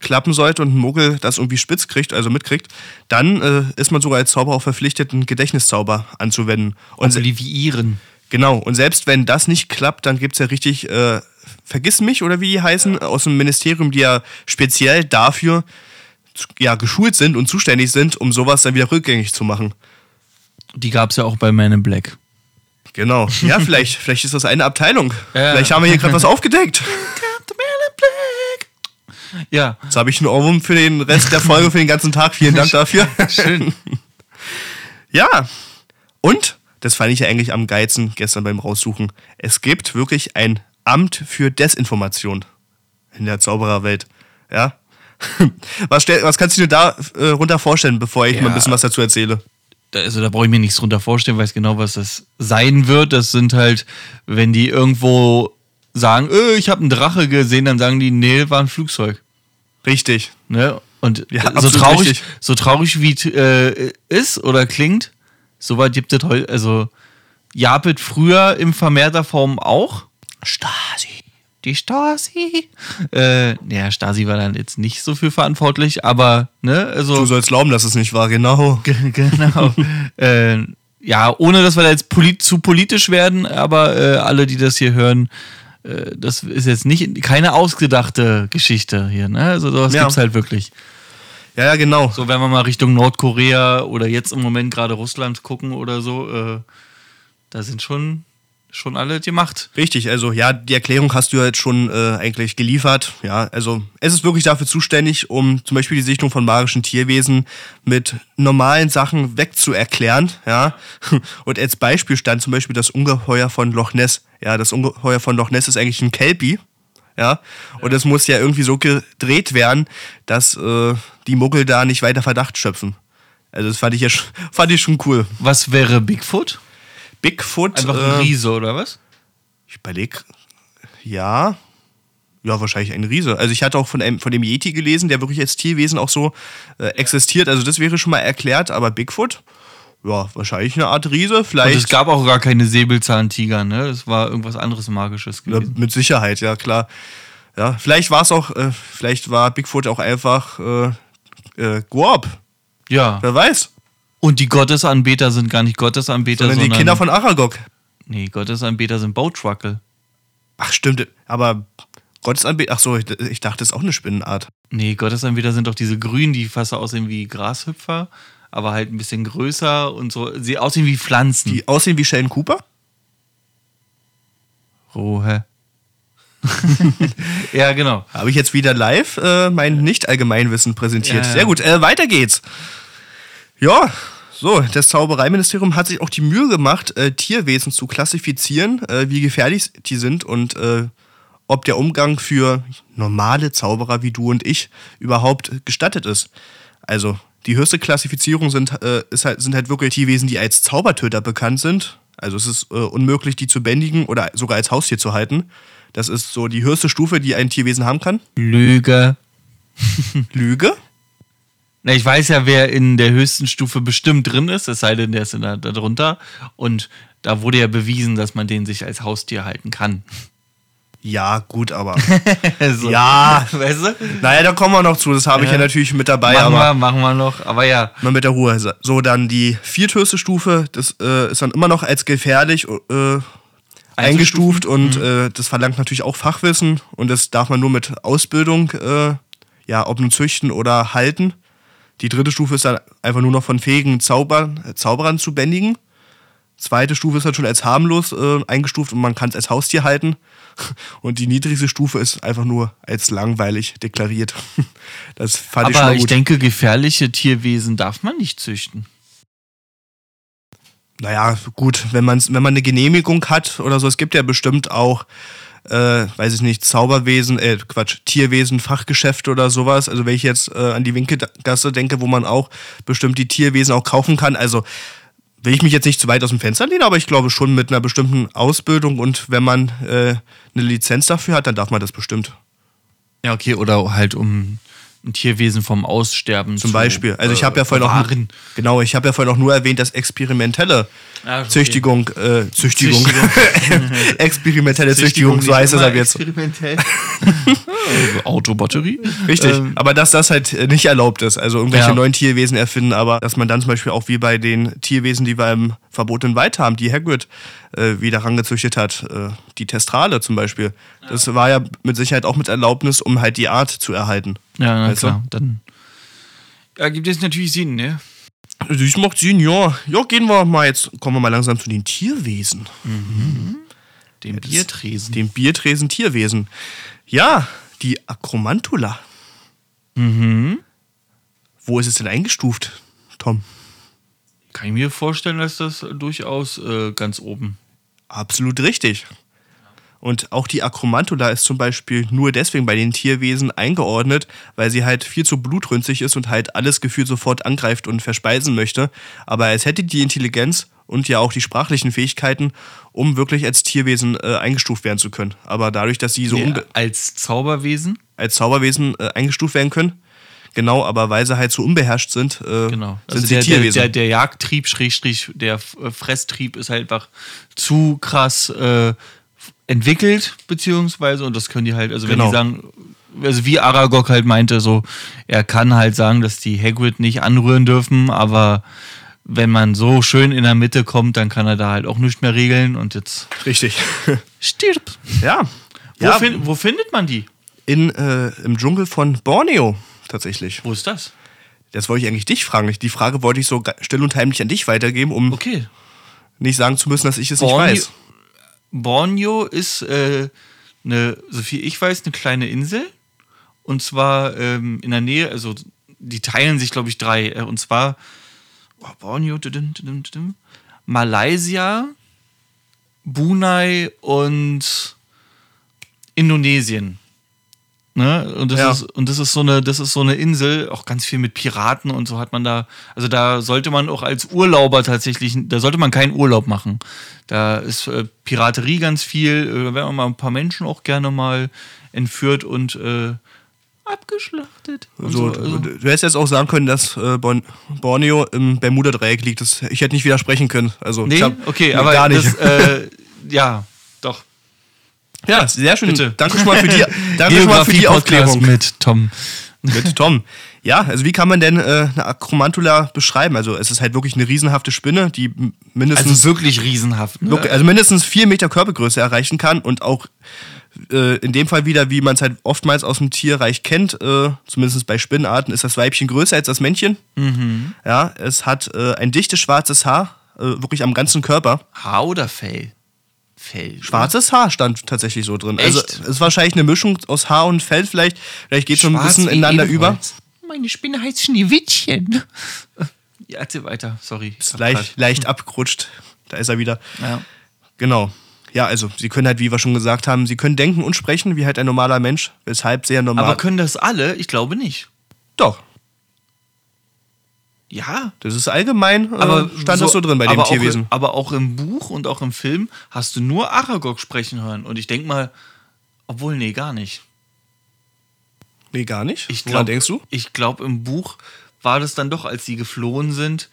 klappen sollte und ein Muggel das irgendwie spitz kriegt, also mitkriegt, dann äh, ist man sogar als Zauberer auch verpflichtet, einen Gedächtniszauber anzuwenden. Und Oblivieren. Genau, und selbst wenn das nicht klappt, dann gibt es ja richtig äh, Vergiss mich oder wie die heißen, ja. aus dem Ministerium, die ja speziell dafür ja, geschult sind und zuständig sind, um sowas dann wieder rückgängig zu machen. Die gab es ja auch bei Man in Black. Genau. Ja, <laughs> vielleicht, vielleicht ist das eine Abteilung. Ja. Vielleicht haben wir hier gerade was aufgedeckt. Ja. Jetzt habe ich einen Ohrwurm für den Rest der Folge, für den ganzen Tag. Vielen Dank dafür. Schön. <laughs> Ja. Und, das fand ich ja eigentlich am geilsten gestern beim Raussuchen, es gibt wirklich ein Amt für Desinformation. in der Zaubererwelt. Ja. <laughs> Was, stell, was kannst du dir da äh, runter vorstellen, bevor ich ja. mal ein bisschen was dazu erzähle? also da brauche ich mir nichts drunter vorstellen, weiß genau, was das sein wird. Das sind halt, wenn die irgendwo sagen, öh, ich habe einen Drache gesehen, dann sagen die, nee, war ein Flugzeug. Richtig. Ne? Und ja, so traurig, richtig. so traurig wie äh, ist oder klingt, so weit gibt es heute, also Japet früher in vermehrter Form auch. Stasi. Die Stasi. Äh, ja, Stasi war dann jetzt nicht so viel verantwortlich, aber, ne, also. Du sollst glauben, dass es nicht war, genau. <laughs> genau. äh, ja, ohne dass wir da jetzt polit zu politisch werden, aber äh, alle, die das hier hören, äh, das ist jetzt nicht keine ausgedachte Geschichte hier, ne? Also sowas ja. gibt's halt wirklich. Ja, ja, genau. So, wenn wir mal Richtung Nordkorea oder jetzt im Moment gerade Russland gucken oder so, äh, da sind schon schon alle gemacht. Richtig, also ja, die Erklärung hast du jetzt schon äh, eigentlich geliefert. Ja, also es ist wirklich dafür zuständig, um zum Beispiel die Sichtung von magischen Tierwesen mit normalen Sachen wegzuerklären. Ja, <laughs> und als Beispiel stand zum Beispiel das Ungeheuer von Loch Ness. Ja, das Ungeheuer von Loch Ness ist eigentlich ein Kelpie. Ja, und es muss ja irgendwie so gedreht werden, dass äh, die Muggel da nicht weiter Verdacht schöpfen. Also das fand ich ja fand ich schon cool. Was wäre Bigfoot? Bigfoot. Einfach ein äh, Riese, oder was? Ich überlege, ja. Ja, wahrscheinlich ein Riese. Also ich hatte auch von, einem, von dem Yeti gelesen, der wirklich als Tierwesen auch so äh, existiert. Also das wäre schon mal erklärt, aber Bigfoot, ja, wahrscheinlich eine Art Riese. Vielleicht. Und es gab auch gar keine Säbelzahntiger, ne? Es war irgendwas anderes Magisches gewesen. Ja, mit Sicherheit, ja klar. Ja, vielleicht war es auch, äh, vielleicht war Bigfoot auch einfach äh, äh, Guab. Ja. Wer weiß. Und die Gottesanbeter sind gar nicht Gottesanbeter, sondern, sondern die Kinder von Aragog. Nee, Gottesanbeter sind Boatruckle. Ach, stimmt. Aber Gottesanbeter, ach so, ich, ich dachte, das ist auch eine Spinnenart. Nee, Gottesanbeter sind doch diese Grünen, die fast aussehen wie Grashüpfer, aber halt ein bisschen größer und so. Sie aussehen wie Pflanzen. Die aussehen wie Sheldon Cooper? Rohe. <laughs> ja, genau. Habe ich jetzt wieder live äh, mein Nicht-Allgemeinwissen präsentiert. Ja, ja. Sehr gut, äh, weiter geht's. Ja, so, das Zaubereiministerium hat sich auch die Mühe gemacht, äh, Tierwesen zu klassifizieren, äh, wie gefährlich die sind und äh, ob der Umgang für normale Zauberer wie du und ich überhaupt gestattet ist. Also, die höchste Klassifizierung sind, äh, ist halt, sind halt wirklich Tierwesen, die als Zaubertöter bekannt sind. Also es ist äh, unmöglich, die zu bändigen oder sogar als Haustier zu halten. Das ist so die höchste Stufe, die ein Tierwesen haben kann. Lüge. <laughs> Lüge? Na, ich weiß ja, wer in der höchsten Stufe bestimmt drin ist, es sei denn, der ist da, drunter. Und da wurde ja bewiesen, dass man den sich als Haustier halten kann. Ja, gut, aber. <laughs> so. Ja, weißt du? Naja, da kommen wir noch zu. Das habe ich ja natürlich mit dabei. Machen aber wir, machen wir noch. Aber ja. Mal mit der Ruhe. So, dann die vierthöchste Stufe. Das äh, ist dann immer noch als gefährlich äh, eingestuft und mhm. äh, das verlangt natürlich auch Fachwissen und das darf man nur mit Ausbildung, äh, ja, ob nun züchten oder halten. Die dritte Stufe ist dann einfach nur noch von fähigen Zaubern, Zauberern zu bändigen. Zweite Stufe ist dann schon als harmlos äh, eingestuft und man kann es als Haustier halten. <laughs> Und die niedrigste Stufe ist einfach nur als langweilig deklariert. <laughs> Das fand Aber ich schon gut. ich denke, gefährliche Tierwesen darf man nicht züchten. Naja, gut, wenn, man's, wenn man eine Genehmigung hat oder so, es gibt ja bestimmt auch äh, weiß ich nicht, Zauberwesen, äh, Quatsch, Tierwesen, Fachgeschäfte oder sowas. Also wenn ich jetzt äh, an die Winkelgasse denke, wo man auch bestimmt die Tierwesen auch kaufen kann. Also will ich mich jetzt nicht zu weit aus dem Fenster lehnen, aber ich glaube schon mit einer bestimmten Ausbildung und wenn man äh, eine Lizenz dafür hat, dann darf man das bestimmt. Ja, okay, oder halt um ein Tierwesen vom Aussterben zum zu, Beispiel. Also ich habe ja vorhin auch genau, ich habe ja vorhin auch nur erwähnt, dass experimentelle ah, okay. Züchtigung, äh, Züchtigung, Züchtigung. <laughs> experimentelle Züchtigung, Züchtigung so heißt es ab jetzt. Experimentell. <laughs> Autobatterie. Richtig, ähm. aber dass das halt nicht erlaubt ist, also irgendwelche ja. neuen Tierwesen erfinden, aber dass man dann zum Beispiel auch wie bei den Tierwesen, die wir im verbotenen Wald haben, die Hagrid äh, wieder rangezüchtet hat, äh, die Testrale zum Beispiel. Ja. Das war ja mit Sicherheit auch mit Erlaubnis, um halt die Art zu erhalten. Ja, na klar. Du? Dann ergibt es natürlich Sinn, ne? Das macht Sinn, ja. Ja, gehen wir mal jetzt, kommen wir mal langsam zu den Tierwesen. Mhm. Dem Biertresen. Dem Biertresen Tierwesen. Ja, die Akromantula. Mhm. Wo ist es denn eingestuft, Tom? Kann ich mir vorstellen, dass das durchaus äh, ganz oben. Absolut richtig. Und auch die Akromantula ist zum Beispiel nur deswegen bei den Tierwesen eingeordnet, weil sie halt viel zu blutrünstig ist und halt alles Gefühl sofort angreift und verspeisen möchte. Aber es hätte die Intelligenz und ja auch die sprachlichen Fähigkeiten, um wirklich als Tierwesen äh, eingestuft werden zu können. Aber dadurch, dass sie so nee, als Zauberwesen als Zauberwesen äh, eingestuft werden können, Genau, aber weil sie halt so unbeherrscht sind, äh, genau. also sind sie der, Tierwesen. Der, der, der Jagdtrieb, Schrägstrich, der äh, Fresstrieb ist halt einfach zu krass äh, entwickelt, beziehungsweise, und das können die halt, also wenn genau. die sagen, also wie Aragog halt meinte, so, er kann halt sagen, dass die Hagrid nicht anrühren dürfen, aber wenn man so schön in der Mitte kommt, dann kann er da halt auch nichts mehr regeln und jetzt. Richtig. <laughs> Stirb. Ja. Wo, ja. Fin wo findet man die? In, äh, Im Dschungel von Borneo tatsächlich. Wo ist das? Das wollte ich eigentlich dich fragen. Die Frage wollte ich so still und heimlich an dich weitergeben, um okay. nicht sagen zu müssen, dass ich es Borneo, nicht weiß. Borneo ist äh, eine, so viel ich weiß, eine kleine Insel. Und zwar ähm, in der Nähe, also die teilen sich, glaube ich, drei. Äh, und zwar oh, Borneo, Malaysia, Brunei und Indonesien. Ne? Und, das ja. ist, und das ist so eine, das ist so eine Insel, auch ganz viel mit Piraten und so hat man da, also da sollte man auch als Urlauber tatsächlich, da sollte man keinen Urlaub machen. Da ist äh, Piraterie ganz viel, äh, da werden mal ein paar Menschen auch gerne mal entführt und äh, abgeschlachtet. So, so, also. Du hättest jetzt auch sagen können, dass äh, Borneo im Bermuda-Dreieck liegt. Das, ich hätte nicht widersprechen können. Also, nee, hab, okay, aber gar nicht. Das, äh, ja. Ja, sehr schön. Bitte. Danke schon mal für die, <laughs> danke schon mal für die Aufklärung. mit Tom. Mit Tom. Ja, also wie kann man denn äh, eine Akromantula beschreiben? Also es ist halt wirklich eine riesenhafte Spinne, die mindestens... Also wirklich riesenhaft. Ne? Also mindestens vier Meter Körpergröße erreichen kann und auch äh, in dem Fall wieder, wie man es halt oftmals aus dem Tierreich kennt, äh, zumindest bei Spinnenarten, ist das Weibchen größer als das Männchen. Mhm. Ja, es hat äh, ein dichtes schwarzes Haar, äh, wirklich am ganzen Körper. Haar oder Fell? Fell. Schwarzes Haar stand tatsächlich so drin. Also, Echt? Also es ist wahrscheinlich eine Mischung aus Haar und Fell vielleicht. Vielleicht geht schon ein bisschen ineinander über. Meine Spinne heißt Schneewittchen. <laughs> ja, erzähl weiter, sorry. Ist leicht, leicht abgerutscht. Da ist er wieder. Ja. Genau. Ja, also sie können halt, wie wir schon gesagt haben, sie können denken und sprechen wie halt ein normaler Mensch, weshalb sehr normal. Aber können das alle? Ich glaube nicht. Doch. Ja. Das ist allgemein, äh, aber stand so, das so drin bei dem Tierwesen. Auch, aber auch im Buch und auch im Film hast du nur Aragog sprechen hören. Und ich denke mal, obwohl, nee, gar nicht. Nee, gar nicht? Ich glaub, Woran denkst du? Ich glaube, im Buch war das dann doch, als sie geflohen sind,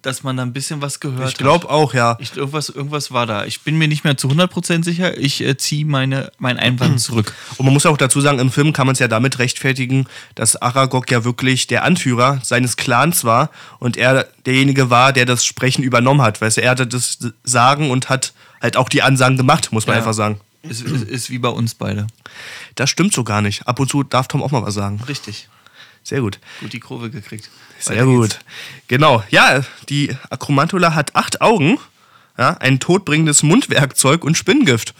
dass man da ein bisschen was gehört ich glaub hat. Ich glaube auch, ja. Ich, irgendwas, irgendwas war da. Ich bin mir nicht mehr zu 100% sicher. Ich äh, ziehe meinen Einwand zurück. Und man muss auch dazu sagen, im Film kann man es ja damit rechtfertigen, dass Aragog ja wirklich der Anführer seines Clans war und er derjenige war, der das Sprechen übernommen hat. Weißt du, er hatte das Sagen und hat halt auch die Ansagen gemacht, muss man ja. einfach sagen. Ist, ist, ist wie bei uns beide. Das stimmt so gar nicht. Ab und zu darf Tom auch mal was sagen. Richtig. Sehr gut. Gut die Kurve gekriegt. Sehr gut. Genau. Ja, die Akromantula hat acht Augen, ja, ein todbringendes Mundwerkzeug und Spinnengift.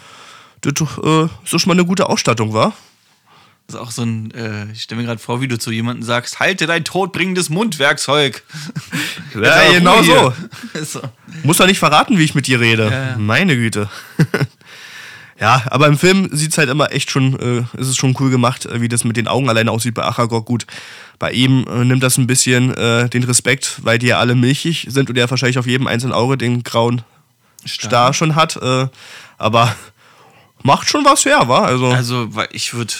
Das äh, ist schon mal eine gute Ausstattung, war? Das ist auch so ein, äh, ich stelle mir gerade vor, wie du zu jemandem sagst, halte dein todbringendes Mundwerkzeug. <laughs> ja, genau so. <laughs> so. Muss doch nicht verraten, wie ich mit dir rede. Ja, ja. Meine Güte. <laughs> Ja, aber im Film sieht es halt immer echt schon, äh, ist es schon cool gemacht, äh, wie das mit den Augen alleine aussieht bei Achagor. Gut, bei ihm äh, nimmt das ein bisschen äh, den Respekt, weil die ja alle milchig sind und er wahrscheinlich auf jedem einzelnen Auge den grauen Star, Star schon hat. Äh, aber macht schon was her, wa? Also, also ich würde,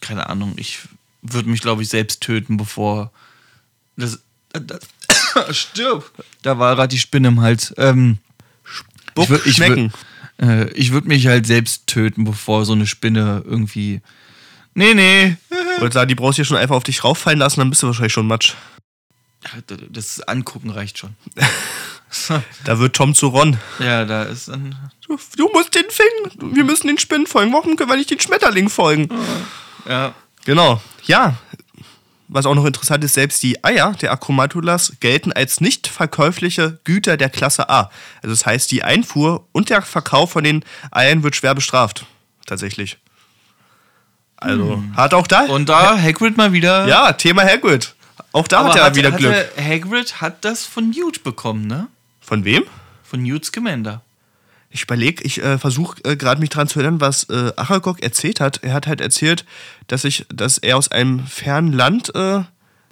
keine Ahnung, ich würde mich, glaube ich, selbst töten, bevor das, das <coughs> stirb. Da war gerade die Spinne im Hals. Ähm, Spuck, ich ich schmecken. Äh, ich würde mich halt selbst töten, bevor so eine Spinne irgendwie. Nee, nee. Ich wollte sagen, die brauchst du ja schon einfach auf dich rauffallen lassen, dann bist du wahrscheinlich schon Matsch. Das Angucken reicht schon. <laughs> da wird Tom zu Ron. Ja, da ist dann. Du, du musst den finden. Wir müssen den Spinnen folgen. Warum können wir nicht den Schmetterling folgen? Ja. Genau. Ja, was auch noch interessant ist, selbst die Eier der Akromatulas gelten als nicht verkäufliche Güter der Klasse A. Also das heißt, die Einfuhr und der Verkauf von den Eiern wird schwer bestraft. Tatsächlich. Also hm. hat auch da. Und da Hagrid mal wieder. Ja, Thema Hagrid. Auch da hat er hat, wieder hat Glück. Hagrid hat das von Newt bekommen, ne? Von wem? Von Newt Scamander. Ich überlege, ich äh, versuche äh, gerade mich daran zu erinnern, was äh, Achagok erzählt hat. Er hat halt erzählt, dass, ich, dass er aus einem fernen Land äh,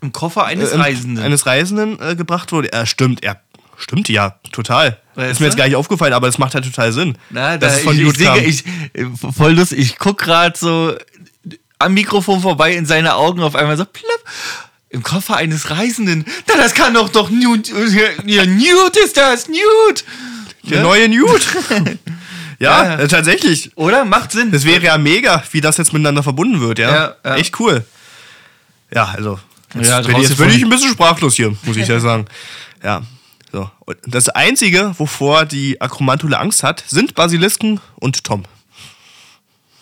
im Koffer eines äh, Reisenden. Eines Reisenden äh, gebracht wurde. Ja, stimmt, er stimmt ja, total. Weißt ist mir jetzt gar nicht aufgefallen, aber es macht halt total Sinn. Na, dass da, es von ich, ich, Jude singe, ich, äh, voll lustig. Ich guck gerade so am Mikrofon vorbei in seine Augen auf einmal so plopp. Im Koffer eines Reisenden. Na, das kann doch doch Newt. Ja, Newt ist das, Newt. Der Ne? neue Newt. <laughs> ja, Ja. äh, tatsächlich. Oder? Macht Sinn. Das wäre ja mega, wie das jetzt miteinander verbunden wird, ja. Ja, ja. Echt cool. Ja, also. Jetzt, Ja, bin, ich- draußen jetzt bin ich ein bisschen sprachlos hier, muss ich ja <laughs> sagen. Ja. So. Und das Einzige, wovor die Akromantule Angst hat, sind Basilisken und Tom.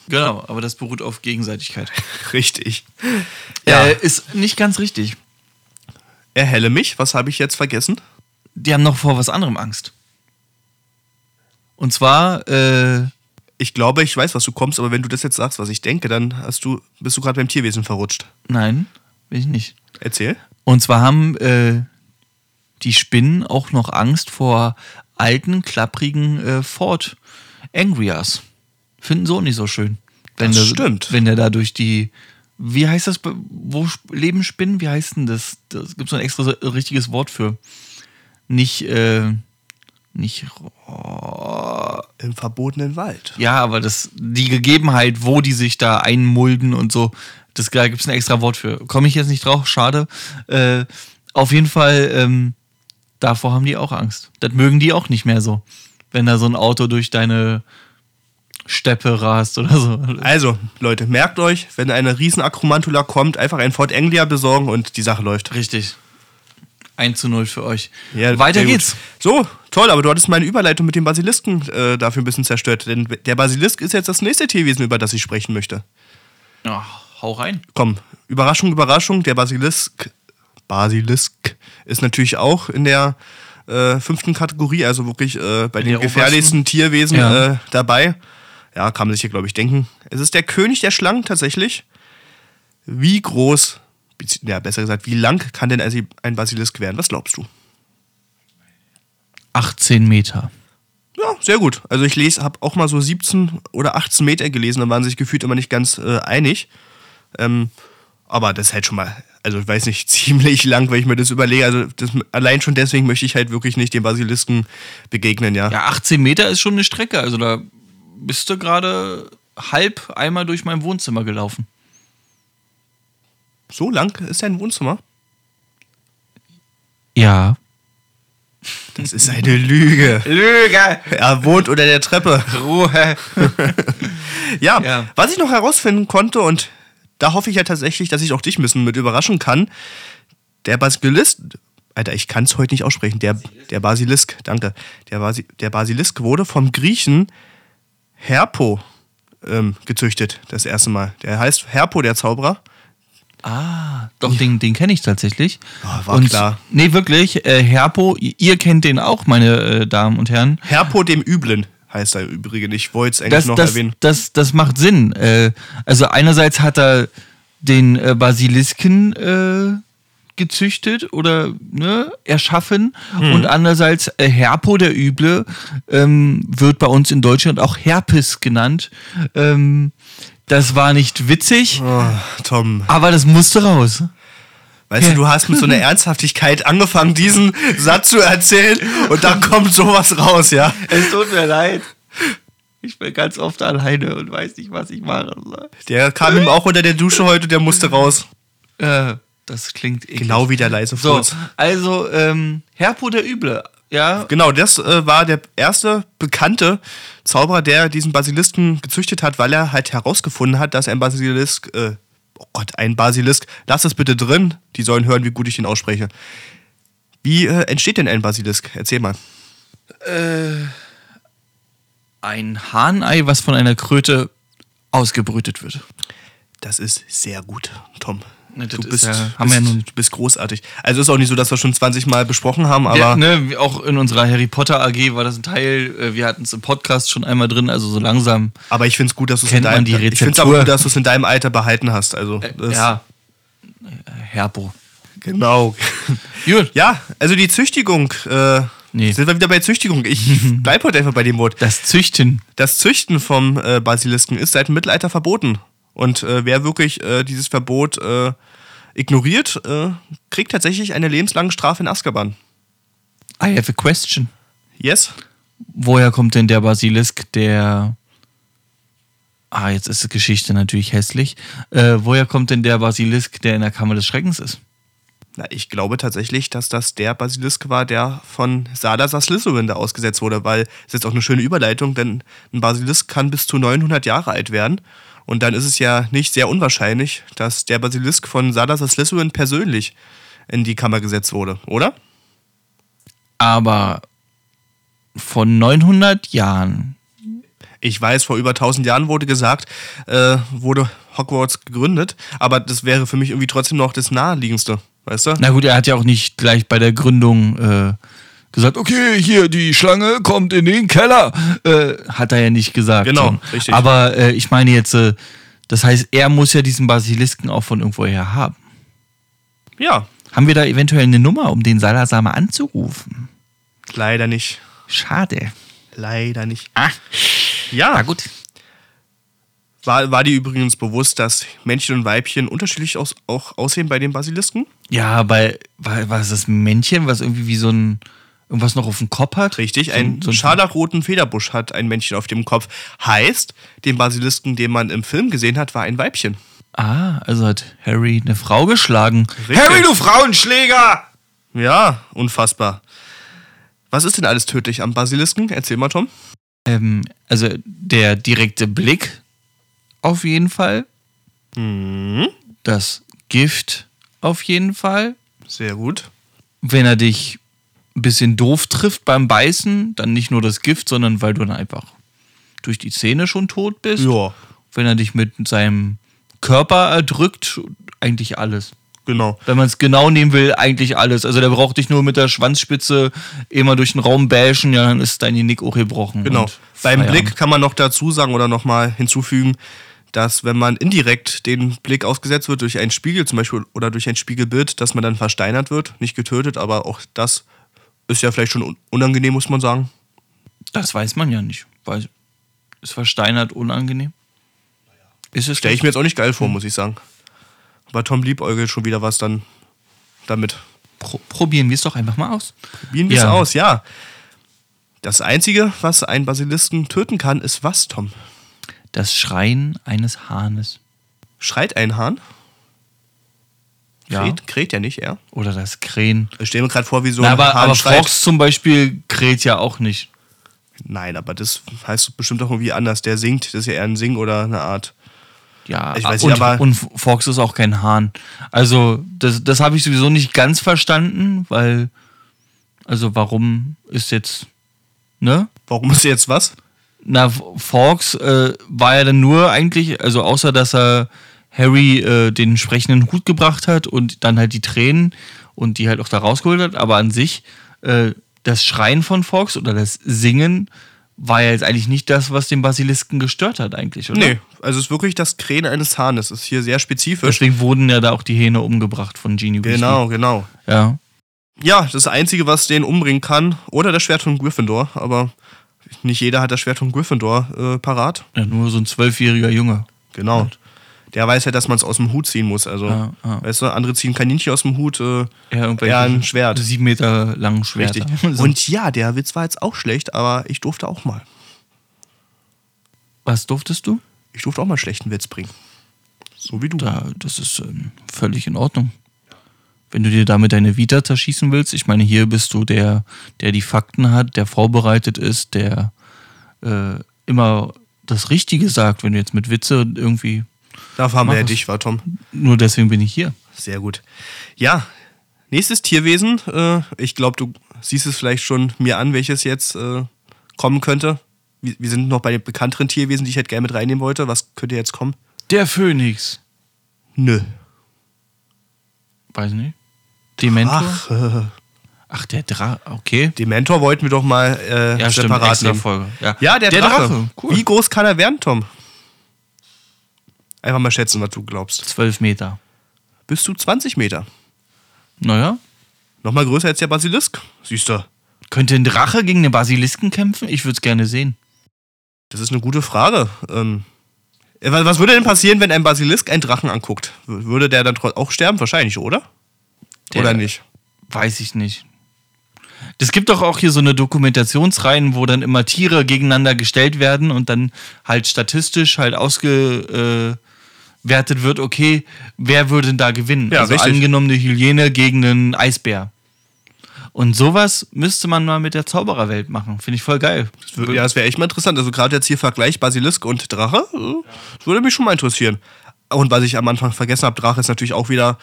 Genau, aber das beruht auf Gegenseitigkeit. <laughs> Richtig. Ja. Äh, ist nicht ganz richtig. Erhelle mich, was habe ich jetzt vergessen? Die haben noch vor was anderem Angst. Und zwar, äh, Ich glaube, ich weiß, was du kommst, aber wenn du das jetzt sagst, was ich denke, dann hast du, bist du gerade beim Tierwesen verrutscht. nein, bin ich nicht. Erzähl. Und zwar haben äh, die Spinnen auch noch Angst vor alten, klapprigen äh, Ford Angrias. Finden auch nicht so schön. Wenn Das der, stimmt. Wenn der da durch die. Wie heißt das? Wo leben Spinnen? Wie heißt denn das? Das gibt so ein extra so, richtiges Wort für. Nicht, äh, nicht. oh, Im verbotenen Wald. ja, aber das, die Gegebenheit, wo die sich da einmulden und so, das, da gibt es ein extra Wort für. Komme ich jetzt nicht drauf, schade. Äh, auf jeden Fall, ähm, davor haben die auch Angst. Das mögen die auch nicht mehr so. Wenn da so ein Auto durch deine Steppe rast oder so. Also, Leute, merkt euch, wenn eine riesen Akromantula kommt, einfach ein Ford Anglia besorgen und die Sache läuft. Richtig. 1 zu 0 für euch. Ja, Weiter geht's. So, toll, aber du hattest meine Überleitung mit dem Basilisken äh, dafür ein bisschen zerstört. Denn der Basilisk ist jetzt das nächste Tierwesen, über das ich sprechen möchte. Ja, hau rein. Komm, Überraschung, Überraschung, der Basilisk, Basilisk ist natürlich auch in der äh, fünften Kategorie, also wirklich äh, bei den der gefährlichsten Tierwesen Ja. äh, dabei. Ja, kann man sich hier, glaube ich, denken. Es ist der König der Schlangen tatsächlich. Wie groß, ja, besser gesagt, wie lang kann denn ein Basilisk werden? Was glaubst du? 18 Meter. Ja, sehr gut. Also ich lese, habe auch mal so 17 oder 18 Meter gelesen, da waren sich gefühlt immer nicht ganz äh, einig. Ähm, aber das ist halt schon mal, also ich weiß nicht, <laughs> ziemlich lang, wenn ich mir das überlege. Also das, allein schon deswegen möchte ich halt wirklich nicht dem Basilisken begegnen, ja. Ja, 18 Meter ist schon eine Strecke. Also da bist du gerade halb einmal durch mein Wohnzimmer gelaufen. So lang ist dein Wohnzimmer? Ja. Das ist eine Lüge. Lüge! Er wohnt unter der Treppe. Ruhe! <laughs> Ja, Ja. was ich noch herausfinden konnte und da hoffe ich ja tatsächlich, dass ich auch dich ein bisschen mit überraschen kann. Der Basilisk, Alter, ich kann es heute nicht aussprechen. Der, der Basilisk, danke. Der, Basi, der Basilisk wurde vom Griechen Herpo ähm, gezüchtet, das erste Mal. Der heißt Herpo, der Zauberer. Ah, doch, den, den kenne ich tatsächlich. Ah, war klar. Nee, wirklich. Äh, Herpo, ihr kennt den auch, meine äh, Damen und Herren. Herpo dem Üblen heißt er übrigens. Ich wollte es eigentlich Das, noch das, erwähnen. das, das macht Sinn. Äh, also einerseits hat er den äh, Basilisken äh, gezüchtet oder ne, erschaffen Mhm. und andererseits äh, Herpo, der Üble, ähm, wird bei uns in Deutschland auch Herpes genannt. Ähm, das war nicht witzig, Oh, Tom, aber das musste raus. weißt du, du hast mit so einer <laughs> Ernsthaftigkeit angefangen, diesen Satz zu erzählen und dann kommt sowas raus, ja. Es tut mir leid. Ich bin ganz oft alleine und weiß nicht, was ich machen soll. Der kam ihm auch unter der Dusche heute, der musste raus. Äh, das klingt eklig. Genau wie der leise So, Furz. also ähm, Herpo der Üble, ja. Genau, das äh, war der erste bekannte Zauberer, der diesen Basilisken gezüchtet hat, weil er halt herausgefunden hat, dass ein Basilisk, äh, oh Gott, ein Basilisk, lass das bitte drin, die sollen hören, wie gut ich den ausspreche. Wie äh, entsteht denn ein Basilisk? Erzähl mal. Ein Hahnei, was von einer Kröte ausgebrütet wird. Das ist sehr gut, Tom. Ne, Du ist bist, ja- bist, haben wir ja nun- du bist großartig. Also ist auch nicht so, dass wir schon 20 Mal besprochen haben, aber ja, ne, auch in unserer Harry Potter AG war das ein Teil. äh, Wir hatten es im Podcast schon einmal drin, also so langsam. Aber ich finde es gut, dass du es in deinem Ich finde es aber Rezeptur? gut, dass du es in deinem Alter behalten hast. Also das, ja. Äh, Herpo. genau. <laughs> Gut. Ja, also die Züchtigung äh, Nee. Sind wir wieder bei Züchtigung? Ich <laughs> bleibe heute einfach bei dem Wort. Das Züchten. Das Züchten vom äh, Basilisken ist seit dem Mittelalter verboten. Und äh, wer wirklich äh, dieses Verbot äh, ignoriert, äh, kriegt tatsächlich eine lebenslange Strafe in Azkaban. I have a question. Yes? Woher kommt denn der Basilisk, der. Ah, jetzt ist die Geschichte natürlich hässlich. Äh, woher kommt denn der Basilisk, der in der Kammer des Schreckens ist? Na, ich glaube tatsächlich, dass das der Basilisk war, der von Salazar Slytherin da ausgesetzt wurde, weil es ist auch eine schöne Überleitung, denn ein Basilisk kann bis zu 900 Jahre alt werden. Und dann ist es ja nicht sehr unwahrscheinlich, dass der Basilisk von Salazar Slytherin persönlich in die Kammer gesetzt wurde, oder? Aber von 900 Jahren. Ich weiß, vor über 1000 Jahren wurde gesagt, äh, wurde Hogwarts gegründet, aber das wäre für mich irgendwie trotzdem noch das naheliegendste, weißt du? Na gut, er hat ja auch nicht gleich bei der Gründung äh, gesagt, okay, hier die Schlange kommt in den Keller. Äh, hat er ja nicht gesagt. Genau, schon. richtig. Aber äh, ich meine jetzt, äh, das heißt, er muss ja diesen Basilisken auch von irgendwoher haben. Ja. Haben wir da eventuell eine Nummer, um den Salazar mal anzurufen? Leider nicht. Schade. Leider nicht. Ah. Ja. Na gut. War, war dir übrigens bewusst, dass Männchen und Weibchen unterschiedlich aus, auch aussehen bei den Basilisken? Ja, bei, bei was ist das Männchen, was irgendwie wie so ein irgendwas noch auf dem Kopf hat? Richtig, ein so, so scharlachroten Federbusch hat ein Männchen auf dem Kopf. Heißt, den Basilisken, den man im Film gesehen hat, war ein Weibchen. Ah, also hat Harry eine Frau geschlagen. Richtig. Harry, du Frauenschläger! Ja, unfassbar. Was ist denn alles tödlich am Basilisken? Erzähl mal, Tom. Ähm, also der direkte Blick auf jeden Fall. Mhm. Das Gift auf jeden Fall. Sehr gut. Wenn er dich ein bisschen doof trifft beim Beißen, dann nicht nur das Gift, sondern weil du dann einfach durch die Zähne schon tot bist. Ja. Wenn er dich mit seinem Körper erdrückt, eigentlich alles. Genau. Wenn man es genau nehmen will, eigentlich alles. Also der braucht dich nur mit der Schwanzspitze immer durch den Raum bashen, ja, dann ist dein Genick auch gebrochen. Genau. Beim Blick kann man noch dazu sagen oder nochmal hinzufügen, dass wenn man indirekt den Blick ausgesetzt wird durch einen Spiegel zum Beispiel oder durch ein Spiegelbild, dass man dann versteinert wird, nicht getötet, aber auch das ist ja vielleicht schon unangenehm, muss man sagen. Das weiß man ja nicht. Weil ist versteinert unangenehm? Ist es Stelle ich mir jetzt auch nicht geil vor, muss ich sagen. Aber Tom liebäugelt schon wieder was dann damit. Pro probieren wir es doch einfach mal aus. Probieren wir es ja. aus, ja. Das Einzige, was einen Basilisken töten kann, ist was, Tom? Das Schreien eines Hahnes. Schreit ein Hahn? Ja. Kräht, kräht ja nicht, er. Oder das Krähen. Ich stelle mir gerade vor, wie so Na, ein aber, aber. Fox zum Beispiel kräht ja auch nicht. Nein, aber das heißt bestimmt auch irgendwie anders. Der singt, das ist ja eher ein Sing oder eine Art ja, ich weiß und, nicht, aber und Fox ist auch kein Hahn. Also, das, das habe ich sowieso nicht ganz verstanden, weil, also, warum ist jetzt, ne? Warum ist jetzt was? Na, Fox äh, war ja dann nur eigentlich, also außer dass er Harry äh, den sprechenden Hut gebracht hat und dann halt die Tränen und die halt auch da rausgeholt hat, aber an sich äh, das Schreien von Fox oder das Singen war ja jetzt eigentlich nicht das, was den Basilisken gestört hat, eigentlich, oder? Nee, also es ist wirklich das Krähen eines Hahnes. Das ist hier sehr spezifisch. Deswegen wurden ja da auch die Hähne umgebracht von Genie Genau, genau. Ja. Ja, das Einzige, was den umbringen kann, oder das Schwert von Gryffindor, aber nicht jeder hat das Schwert von Gryffindor äh, parat. Ja, nur so ein zwölfjähriger Junge. Genau. Halt. Der weiß ja, dass man es aus dem Hut ziehen muss. Also, ja, ja. weißt du, andere ziehen Kaninchen aus dem Hut, äh, ja, eher ein Schwert. Sieben Meter langen Schwert. Richtig. <laughs> so. Und ja, der Witz war jetzt auch schlecht, aber ich durfte auch mal. Was durftest du? Ich durfte auch mal einen schlechten Witz bringen. So wie du. Da, das ist ähm, völlig in Ordnung. Wenn du dir damit deine Vita zerschießen willst, ich meine, hier bist du der, der die Fakten hat, der vorbereitet ist, der äh, immer das Richtige sagt, wenn du jetzt mit Witze irgendwie Dafür haben wir ja dich, war Tom. Nur deswegen bin ich hier. Sehr gut. Ja, nächstes Tierwesen. Äh, ich glaube, du siehst es vielleicht schon mir an, welches jetzt äh, kommen könnte. Wir, wir, sind noch bei den bekannteren Tierwesen, die ich halt gerne mit reinnehmen wollte. Was könnte jetzt kommen? Der Phönix. Nö. Weiß nicht. Dementor? Ach, äh, Ach, der Drache, okay. Dementor wollten wir doch mal äh, ja, separat stimmt, nehmen. Folge. Ja. ja, der, der Drache. Drache. Cool. Wie groß kann er werden, Tom? Einfach mal schätzen, was du glaubst. 12 Meter. Bis zu 20 Meter. Naja. Nochmal größer als der Basilisk, siehst du. Könnte ein Drache gegen eine Basilisken kämpfen? Ich würde es gerne sehen. Das ist eine gute Frage. Ähm, äh, was würde denn passieren, wenn ein Basilisk einen Drachen anguckt? Würde der dann auch sterben? Wahrscheinlich, oder? Der, oder nicht? Weiß ich nicht. Das gibt doch auch hier so eine Dokumentationsreihen, wo dann immer Tiere gegeneinander gestellt werden und dann halt statistisch halt ausgewertet wird, okay, wer würde denn da gewinnen? Ja, also richtig. angenommen eine Hyäne gegen einen Eisbär. Und sowas müsste man mal mit der Zaubererwelt machen. Finde ich voll geil. Das wär, ja, das wäre echt mal interessant. Also gerade jetzt hier Vergleich Basilisk und Drache, äh, das würde mich schon mal interessieren. Und was ich am Anfang vergessen habe, Drache ist natürlich auch wieder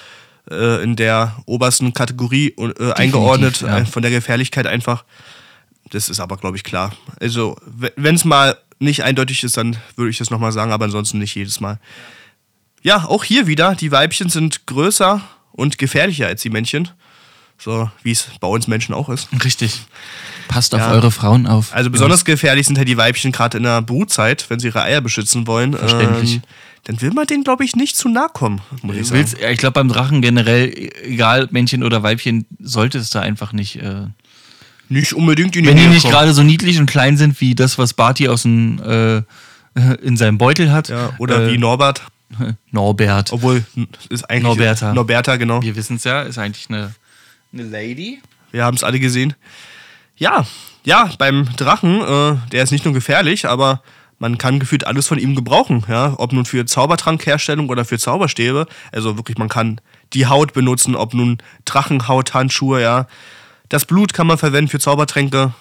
äh, in der obersten Kategorie äh, eingeordnet, ja. äh, von der Gefährlichkeit einfach. Das ist aber, glaube ich, klar. Also, wenn es mal nicht eindeutig ist, dann würde ich das nochmal sagen, aber ansonsten nicht jedes Mal. Ja, auch hier wieder, die Weibchen sind größer und gefährlicher als die Männchen. So wie es bei uns Menschen auch ist. Richtig. Passt auf Ja. eure Frauen auf. Also besonders gefährlich sind halt die Weibchen gerade in der Brutzeit, wenn sie ihre Eier beschützen wollen. Verständlich. Ähm, dann will man denen, glaube ich, nicht zu nahe kommen, muss ich Du sagen. willst, ja, ich glaube, beim Drachen generell, egal Männchen oder Weibchen, sollte es da einfach nicht. Äh, Nicht unbedingt in die wenn die nicht gerade so niedlich und klein sind wie das, was Barty aus dem, äh, <laughs> in seinem Beutel hat. Ja, oder äh, wie Norbert, <laughs> Norbert. obwohl ist eigentlich Norberta. Norberta, genau. Wir wissen es ja, ist eigentlich eine, eine Lady. Wir haben es alle gesehen. Ja, ja, beim Drachen, äh, der ist nicht nur gefährlich, aber man kann gefühlt alles von ihm gebrauchen. Ja? Ob nun für Zaubertrankherstellung oder für Zauberstäbe. Also wirklich, man kann die Haut benutzen, ob nun Drachenhauthandschuhe, ja. Das Blut kann man verwenden für Zaubertränke.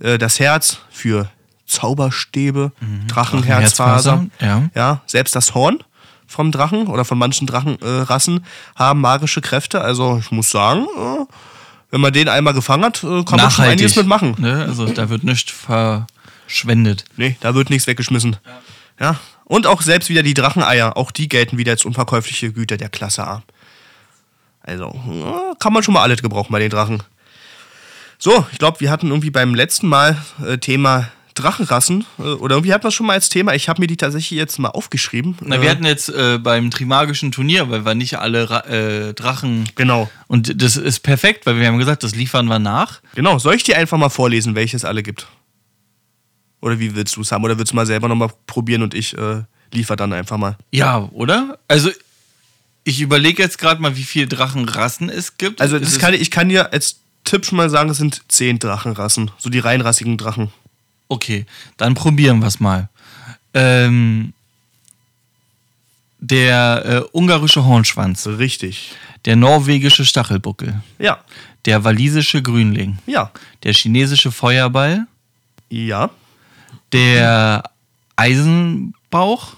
Äh, das Herz für Zauberstäbe, Drachenherzfaser. Ja. Ja, selbst das Horn vom Drachen oder von manchen Drachenrassen haben magische Kräfte. Also ich muss sagen, äh, wenn man den einmal gefangen hat, äh, kann man schon einiges mitmachen. Ne? Also da wird nichts verschwendet. Nee, da wird nichts weggeschmissen. Ja. Und auch selbst wieder die Dracheneier, auch die gelten wieder als unverkäufliche Güter der Klasse A. Also, äh, kann man schon mal alles gebrauchen bei den Drachen. So, ich glaube, wir hatten irgendwie beim letzten Mal äh, Thema Drachenrassen. Äh, oder irgendwie hatten wir schon mal als Thema. Ich habe mir die tatsächlich jetzt mal aufgeschrieben. Na, Äh, wir hatten jetzt äh, beim Trimagischen Turnier, weil wir nicht alle Ra äh, Drachen. Genau. Und das ist perfekt, weil wir haben gesagt, das liefern wir nach. Genau, soll ich dir einfach mal vorlesen, welche es alle gibt? Oder wie willst du es haben? Oder willst du mal selber nochmal probieren und ich äh, liefer dann einfach mal? Ja, oder? Also, ich überlege jetzt gerade mal, wie viele Drachenrassen es gibt. Also das kann, ich ich kann dir als Tipp schon mal sagen, es sind zehn Drachenrassen. So die reinrassigen Drachen. Okay, dann probieren wir es mal. Ähm, der äh, ungarische Hornschwanz, Richtig. der norwegische Stachelbuckel, Ja. der walisische Grünling, Ja. der chinesische Feuerball, Ja. der Eisenbauch,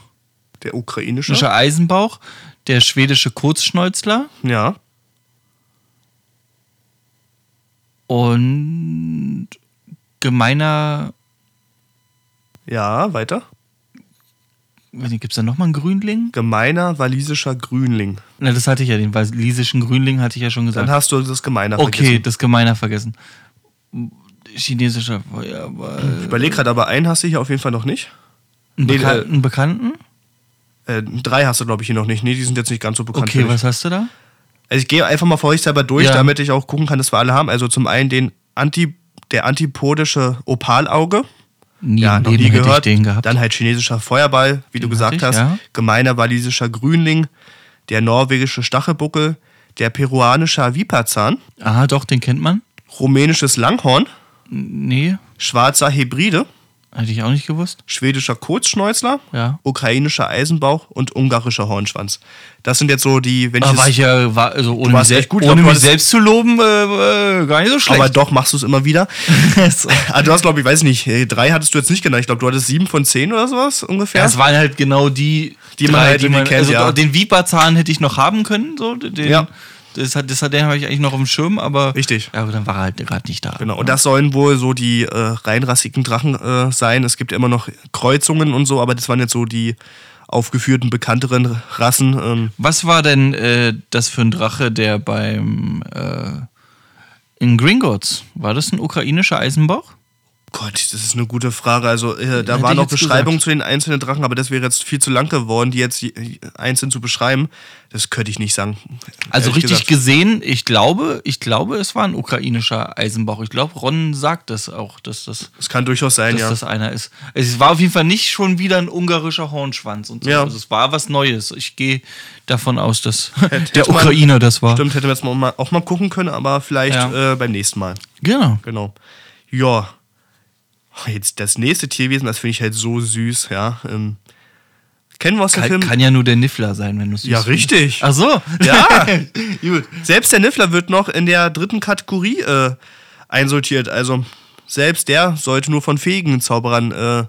Der ukrainische. Eisenbauch, der schwedische Kurzschnäuzler Ja. und gemeiner, Ja, weiter. gibt es da nochmal einen Grünling? Gemeiner walisischer Grünling. Na, das hatte ich ja, den walisischen Grünling hatte ich ja schon gesagt. Dann hast du das Gemeiner Okay, vergessen. das Gemeiner vergessen. Chinesischer Feuerball. Ich überleg gerade, aber einen hast du hier auf jeden Fall noch nicht. Einen, Nee, Bekan äh, einen Bekannten? Äh, drei hast du, glaube ich, hier noch nicht. Nee, die sind jetzt nicht ganz so bekannt. Okay, was hast du da? Also ich gehe einfach mal vorsichtshalber durch, Ja. damit ich auch gucken kann, dass wir alle haben. Also zum einen den Anti, der antipodische Opalauge. Nie Ja, noch nie gehört. Dann halt chinesischer Feuerball, wie du Den gesagt hatte ich, hast. ja. Gemeiner walisischer Grünling. Der norwegische Stachelbuckel. Der peruanische Vipazahn. Aha, doch, den kennt man. Rumänisches Langhorn. Nee, Schwarzer Hybride. Hätte ich auch nicht gewusst. Schwedischer Kurzschnäuzler. Ja. Ukrainischer Eisenbauch und ungarischer Hornschwanz. Das sind jetzt so die, wenn ich es- war ich ja, war, also ohne, mich, sel gut. Ohne glaub, mich selbst zu loben, äh, äh, gar nicht so schlecht. aber doch machst du es immer wieder. <laughs> so. Ah, du hast, glaube ich, weiß nicht, äh, drei hattest du jetzt nicht genannt. Ich glaube, du hattest sieben von zehn oder sowas ungefähr. Das waren halt genau die, Die man halt irgendwie kennt, also ja. Den Viperzahn hätte ich noch haben können, so. Den, Ja. Das hat, das hat, den habe ich eigentlich noch im Schirm, aber. Richtig. Ja, aber dann war er halt gerade nicht da. Genau, und das sollen wohl so die äh, reinrassigen Drachen äh, sein. Es gibt ja immer noch Kreuzungen und so, aber das waren jetzt so die aufgeführten, bekannteren Rassen. Ähm, Was war denn äh, das für ein Drache, der beim äh, in Gringotts, war das ein ukrainischer Eisenbauch? Gott, das ist eine gute Frage. Also äh, da waren noch Beschreibungen gesagt. zu den einzelnen Drachen, aber das wäre jetzt viel zu lang geworden, die jetzt einzeln zu beschreiben. Das könnte ich nicht sagen. Also richtig gesagt. gesehen, ich glaube, ich glaube, es war ein ukrainischer Eisenbauch. Ich glaube, Ron sagt das auch, dass das. Es kann durchaus sein, dass ja. das einer ist. Es war auf jeden Fall nicht schon wieder ein ungarischer Hornschwanz und so. Ja. Also es war was Neues. Ich gehe davon aus, dass <laughs> hätte, der Ukrainer das war. Stimmt, hätte man jetzt mal, auch mal gucken können, aber vielleicht ja. äh, beim nächsten Mal. Genau. Genau. Ja. Jetzt das nächste Tierwesen, das finde ich halt so süß, ja. Ähm, kennen wir aus dem kann, Film? Kann ja nur der Niffler sein, wenn du es Ja, richtig. Ach so. Ja. <laughs> Gut. <laughs> Selbst der Niffler wird noch in der dritten Kategorie äh, einsortiert. Also selbst der sollte nur von fähigen Zauberern äh,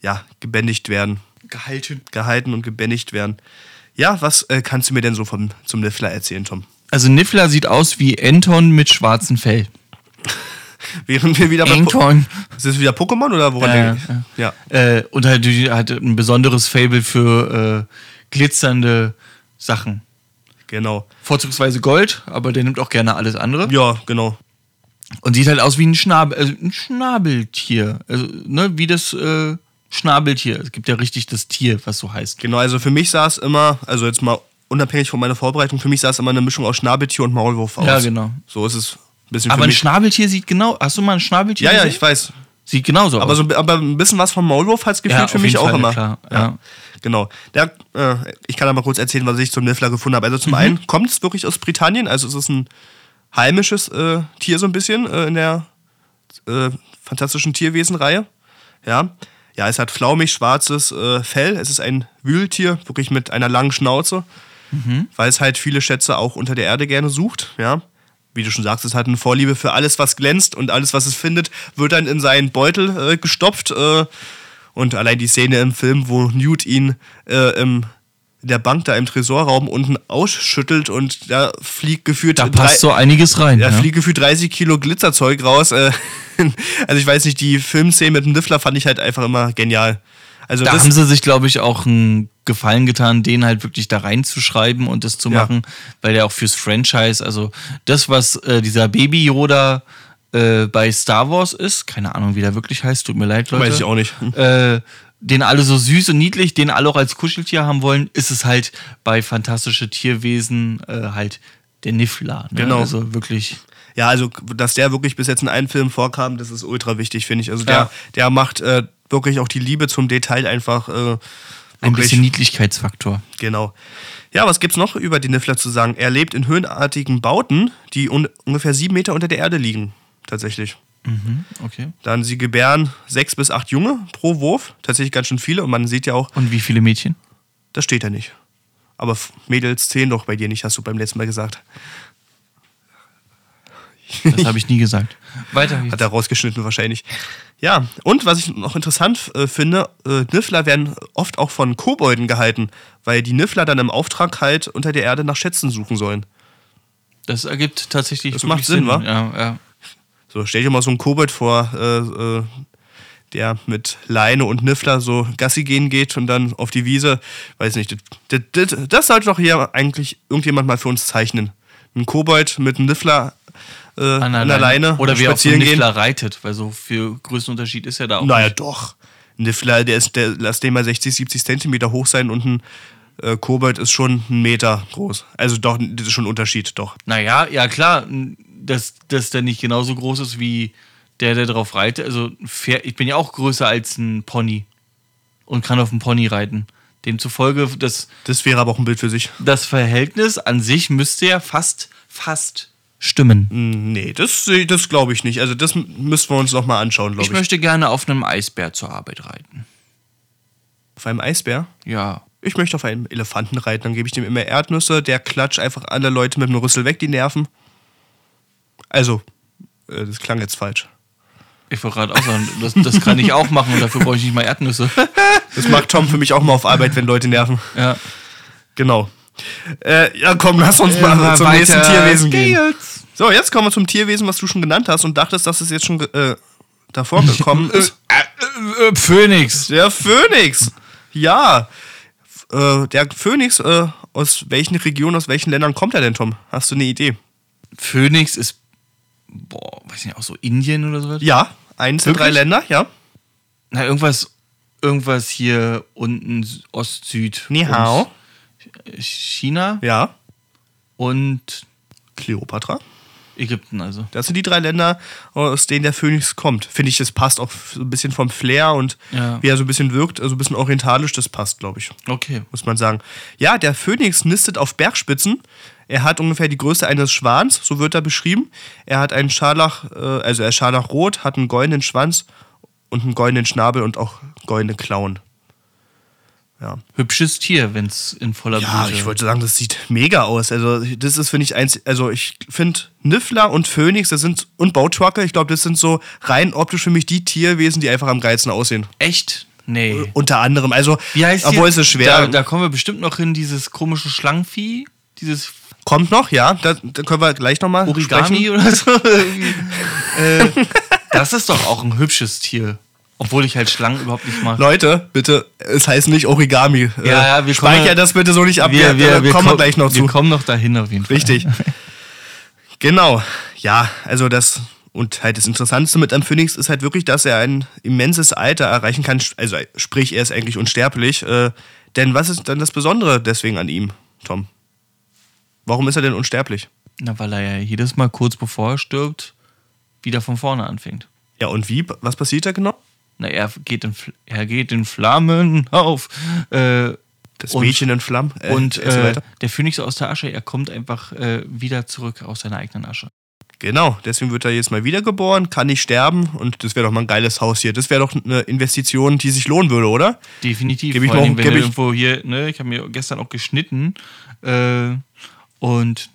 ja, gebändigt werden. Gehalten. Gehalten und gebändigt werden. Ja, was äh, kannst du mir denn so vom, zum Niffler erzählen, Tom? Also Niffler sieht aus wie Anton mit schwarzem Fell. <laughs> Während wir wieder bei Anton. Ist das wieder Pokémon oder woran ja, denke ich? Ja. ja. Äh, und halt, hat ein besonderes Fable für äh, glitzernde Sachen. Genau. Vorzugsweise Gold, aber der nimmt auch gerne alles andere. Ja, genau. Und sieht halt aus wie ein, Schnabel, also ein Schnabeltier. Also, ne, wie das äh, Schnabeltier. Es gibt ja richtig das Tier, was so heißt. Genau, also für mich sah es immer, also jetzt mal unabhängig von meiner Vorbereitung, für mich sah es immer eine Mischung aus Schnabeltier und Maulwurf aus. Ja, genau. So ist es bisschen aber ein Schnabeltier sieht genau. Hast du mal ein Schnabeltier? Ja, ja, gesehen? ich weiß. Sieht genauso aber aus. So, aber ein bisschen was vom Maulwurf hat es gefühlt ja, für mich auch Fall, immer. Klar, ja. ja. Genau. Der, äh, ich kann aber kurz erzählen, was ich zum Niffler gefunden habe. Also zum mhm. einen kommt es wirklich aus Britannien, also es ist ein heimisches äh, Tier so ein bisschen äh, in der äh, fantastischen Tierwesenreihe. Ja. Ja, es hat flaumig schwarzes äh, Fell. Es ist ein Wühltier, wirklich mit einer langen Schnauze, mhm. weil es halt viele Schätze auch unter der Erde gerne sucht. Ja wie du schon sagst, es hat eine Vorliebe für alles, was glänzt und alles, was es findet, wird dann in seinen Beutel äh, gestopft. Äh, und allein die Szene im Film, wo Newt ihn äh, im in der Bank da im Tresorraum unten ausschüttelt und da fliegt gefühlt. Da passt drei, so einiges rein. Da ja. fliegt gefühlt 30 Kilo Glitzerzeug raus. Äh, <laughs> also ich weiß nicht, die Filmszene mit dem Niffler fand ich halt einfach immer genial. Also da haben sie sich, glaube ich, auch einen Gefallen getan, den halt wirklich da reinzuschreiben und das zu machen, ja. weil der auch fürs Franchise, also das, was äh, dieser Baby Yoda äh, bei Star Wars ist, keine Ahnung, wie der wirklich heißt, tut mir leid, Leute. Weiß ich auch nicht. Äh, den alle so süß und niedlich, den alle auch als Kuscheltier haben wollen, ist es halt bei fantastische Tierwesen äh, halt der Niffler. Ne? Genau. Also wirklich. Ja, also dass der wirklich bis jetzt in einem Film vorkam, das ist ultra wichtig, finde ich. Also der, ja. der macht äh, wirklich auch die Liebe zum Detail einfach. Äh, ein bisschen Niedlichkeitsfaktor. Genau. Ja, was gibt's noch über die Niffler zu sagen? Er lebt in höhenartigen Bauten, die un ungefähr sieben Meter unter der Erde liegen. Tatsächlich. Mhm, okay. Dann sie gebären sechs bis acht Junge pro Wurf. Tatsächlich ganz schön viele. Und man sieht ja auch. Und wie viele Mädchen? Das steht ja nicht. Aber Mädels zählen doch bei dir nicht, hast du beim letzten Mal gesagt. Das habe ich nie gesagt. Weiter. <laughs> Hat er rausgeschnitten wahrscheinlich. Ja, und was ich noch interessant äh, finde, äh, Niffler werden oft auch von Kobolden gehalten, weil die Niffler dann im Auftrag halt unter der Erde nach Schätzen suchen sollen. Das ergibt tatsächlich Das macht Sinn, Sinn, wa? Ja, ja. So, stell dir mal so einen Kobold vor, äh, äh, der mit Leine und Niffler so Gassi gehen geht und dann auf die Wiese. Weiß nicht, das, das, das sollte doch hier eigentlich irgendjemand mal für uns zeichnen. Ein Kobold mit einem Niffler äh, an, der an der Leine. Oder wie auch so Niffler reitet, weil so viel Größenunterschied ist ja da auch Naja, nicht. doch. Niffler, der ist, der, lass den mal 60, 70 Zentimeter hoch sein und ein äh, Kobold ist schon ein Meter groß. Also doch, das ist schon ein Unterschied, doch. Naja, ja klar, dass, dass der nicht genauso groß ist wie der, der drauf reitet. Also ich bin ja auch größer als ein Pony und kann auf dem Pony reiten. Demzufolge, das. Das wäre aber auch ein Bild für sich. Das Verhältnis an sich müsste ja fast, fast stimmen. Hm, nee, das, das glaube ich nicht. Also das müssen wir uns noch mal anschauen, glaube ich. Ich möchte gerne auf einem Eisbär zur Arbeit reiten. Auf einem Eisbär? Ja. Ich möchte auf einem Elefanten reiten, dann gebe ich dem immer Erdnüsse, der klatscht einfach alle Leute mit dem Rüssel weg, die Nerven. Also, äh, das klang jetzt falsch. Ich wollte gerade auch sagen, das, das kann ich auch machen und dafür brauche ich nicht mal Erdnüsse. Das macht Tom für mich auch mal auf Arbeit, wenn Leute nerven. Ja. Genau. Äh, ja, komm, lass uns mal, mal zum nächsten Tierwesen gehen. So, jetzt kommen wir zum Tierwesen, was du schon genannt hast und dachtest, dass es jetzt schon äh, davor gekommen <laughs> ist. Äh, äh, Phönix. Der Phönix. Ja. Äh, der Phönix, äh, aus welchen Regionen, aus welchen Ländern kommt er denn, Tom? Hast du eine Idee? Phönix ist, boah, weiß nicht, auch so Indien oder so? Ja, Eins der drei Länder, ja. Na, irgendwas, irgendwas hier unten, Ost, Süd. Ni hao. China Ja. und Kleopatra. Ägypten also. Das sind die drei Länder, aus denen der Phönix kommt. Finde ich, das passt auch so ein bisschen vom Flair und Ja. wie er so ein bisschen wirkt, also ein bisschen orientalisch, das passt, glaube ich. Okay. muss man sagen. Ja, der Phönix nistet auf Bergspitzen. Er hat ungefähr die Größe eines Schwans, so wird er beschrieben. Er hat einen Scharlach, äh, also er ist scharlachrot, hat einen goldenen Schwanz und einen goldenen Schnabel und auch goldene Klauen. Ja. Hübsches Tier, wenn es in voller Ja, Blüte ich wollte sagen, das sieht mega aus. Also, das ist, finde ich, eins, also ich finde Niffler und Phönix, das sind, und Bautrucker, ich glaube, das sind so rein optisch für mich die Tierwesen, die einfach am geilsten aussehen. Echt? Nee. Unter anderem, also, Wie heißt obwohl es ist schwer. Da, da kommen wir bestimmt noch hin, dieses komische Schlangenvieh, dieses Kommt noch, ja, da, da können wir gleich nochmal Origami oder so. <laughs> Äh, das ist doch auch ein hübsches Tier. Obwohl ich halt Schlangen überhaupt nicht mag. Leute, bitte, es heißt nicht Origami. Ja, ja, wir Speicher kommen- das bitte so nicht ab. wir, wir, wir, kommen wir gleich noch wir zu. kommen noch dahin auf jeden Fall. Richtig. <laughs> genau. Ja, also das und halt das Interessanteste mit einem Phönix ist halt wirklich, dass er ein immenses Alter erreichen kann. Also sprich, er ist eigentlich unsterblich. Äh, denn was ist dann das Besondere deswegen an ihm, Tom? Warum ist er denn unsterblich? Na, weil er ja jedes Mal kurz bevor er stirbt, wieder von vorne anfängt. Ja, und wie? Was passiert da genau? Na, er geht in, er geht in Flammen auf. Äh, Das Und- Mädchen in Flammen. Äh, und äh, der Phönix aus der Asche, er kommt einfach äh, wieder zurück aus seiner eigenen Asche. Genau, deswegen wird er jetzt mal wiedergeboren, kann nicht sterben und das wäre doch mal ein geiles Haus hier. Das wäre doch eine Investition, die sich lohnen würde, oder? Definitiv. Geb ich Vor allem, wenn ich- irgendwo hier, ne, ich habe mir gestern auch geschnitten äh, und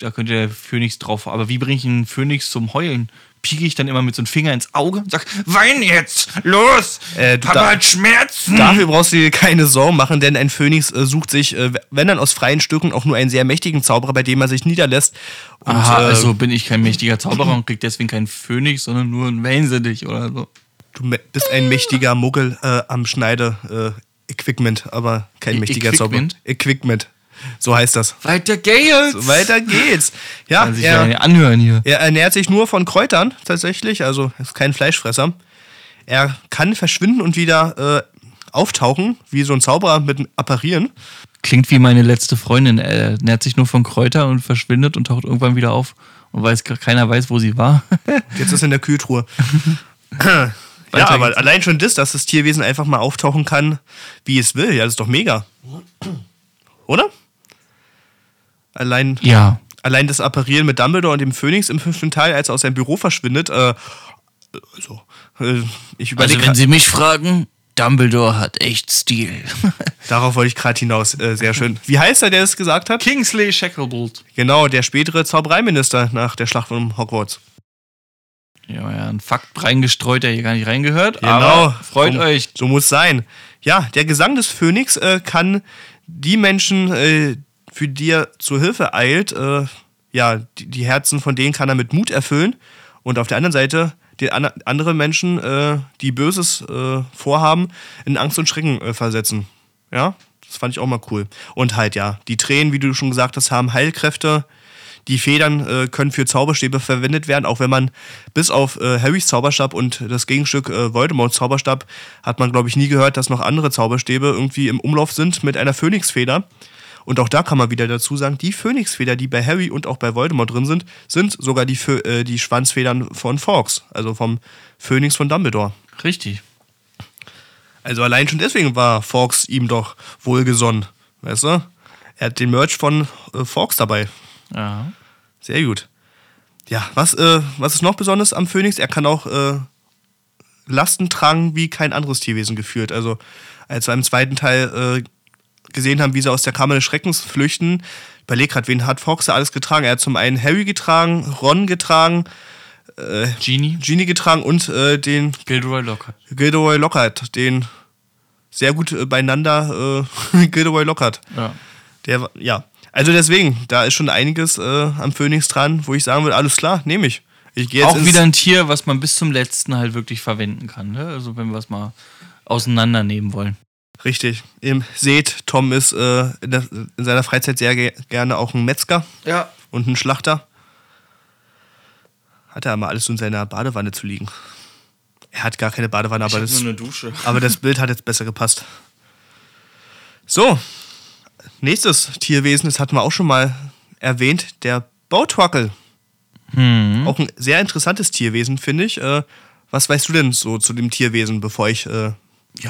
da könnte der Phönix drauf. Aber wie bringe ich einen Phönix zum Heulen? Pieke ich dann immer mit so einem Finger ins Auge und sag, wein jetzt, los, Äh, du Papa hat Schmerzen. Dafür brauchst du dir keine Sorgen machen, denn ein Phönix äh, sucht sich, äh, wenn dann aus freien Stücken, auch nur einen sehr mächtigen Zauberer, bei dem er sich niederlässt. Und, Aha, äh, also bin ich kein mächtiger Zauberer und krieg deswegen keinen Phönix, sondern nur ein Wellensittich oder so. du bist ein mächtiger Muggel äh, am Schneide äh, aber kein E- mächtiger Equipment? Zauberer. Equipment. So heißt das. Weiter geht's. So, weiter geht's. Ja, Kann sich ja er, nicht anhören hier. er ernährt sich nur von Kräutern tatsächlich, also ist kein Fleischfresser. Er kann verschwinden und wieder äh, auftauchen, wie so ein Zauberer mit Apparieren. Klingt wie meine letzte Freundin. Er nährt sich nur von Kräuter und verschwindet und taucht irgendwann wieder auf und weiß keiner weiß, wo sie war. <laughs> Jetzt ist er in der Kühltruhe. <laughs> ja, aber geht's. allein schon das, dass das Tierwesen einfach mal auftauchen kann, wie es will, ja, das ist doch mega. <clears throat> Oder? Allein, ja. allein das Apparieren mit Dumbledore und dem Phönix im fünften Teil, als er aus seinem Büro verschwindet, äh, also, äh, ich Also überlege, wenn Sie mich fragen, Dumbledore hat echt Stil. <laughs> darauf wollte ich gerade hinaus, äh, sehr schön. Wie heißt er, der es gesagt hat? Kingsley Shacklebolt. Genau, der spätere Zaubereiminister nach der Schlacht von Hogwarts. Ja, ja, ein Fakt reingestreut, der hier gar nicht reingehört. Genau. Aber freut so, euch. So muss sein. Ja, der Gesang des Phönix äh, kann die Menschen, äh, für die er zur Hilfe eilt, äh, ja, die, die Herzen von denen kann er mit Mut erfüllen. Und auf der anderen Seite die an, andere Menschen, äh, die Böses äh, vorhaben, in Angst und Schrecken äh, versetzen. Ja, das fand ich auch mal cool. Und halt, ja, die Tränen, wie du schon gesagt hast, haben Heilkräfte. Die Federn äh, können für Zauberstäbe verwendet werden, auch wenn man bis auf äh, Harrys Zauberstab und das Gegenstück äh, Voldemorts Zauberstab hat man, glaube ich, nie gehört, dass noch andere Zauberstäbe irgendwie im Umlauf sind mit einer Phönixfeder. Und auch da kann man wieder dazu sagen, die Phönixfeder, die bei Harry und auch bei Voldemort drin sind, sind sogar die, Phö äh, die Schwanzfedern von Fawkes, also vom Phönix von Dumbledore. Richtig. Also allein schon deswegen war Fawkes ihm doch wohlgesonnen, weißt du? Er hat den Merch von äh, Fawkes dabei. Ja. Sehr gut. Ja, was, äh, was ist noch besonders am Phönix? Er kann auch äh, Lasten tragen wie kein anderes Tierwesen geführt. Also, als wir im zweiten Teil äh, gesehen haben, wie sie aus der Kammer des Schreckens flüchten, überleg grad, wen hat Fox da alles getragen? Er hat zum einen Harry getragen, Ron getragen, Genie. Genie getragen und äh, den Gilderoy Lockhart. Gilderoy Lockhart, den sehr gut äh, beieinander äh, <laughs> Gilderoy Lockhart. Ja. Der, ja, also deswegen, da ist schon einiges äh, am Phönix dran, wo ich sagen würde, alles klar, nehme ich. Ich Auch wieder ein Tier, was man bis zum letzten halt wirklich verwenden kann. Ne? Also wenn wir es mal auseinandernehmen wollen. Richtig. Ihr seht, Tom ist äh, in, der, in seiner Freizeit sehr ge gerne auch ein Metzger Ja. und ein Schlachter. Hat er aber alles in seiner Badewanne zu liegen. Er hat gar keine Badewanne, aber, hab das, nur eine Dusche. <laughs> aber das Bild hat jetzt besser gepasst. So, nächstes Tierwesen, das hatten wir auch schon mal erwähnt, der Bautwackel. Hm. Auch ein sehr interessantes Tierwesen, finde ich. Äh, was weißt du denn so zu dem Tierwesen, bevor ich äh,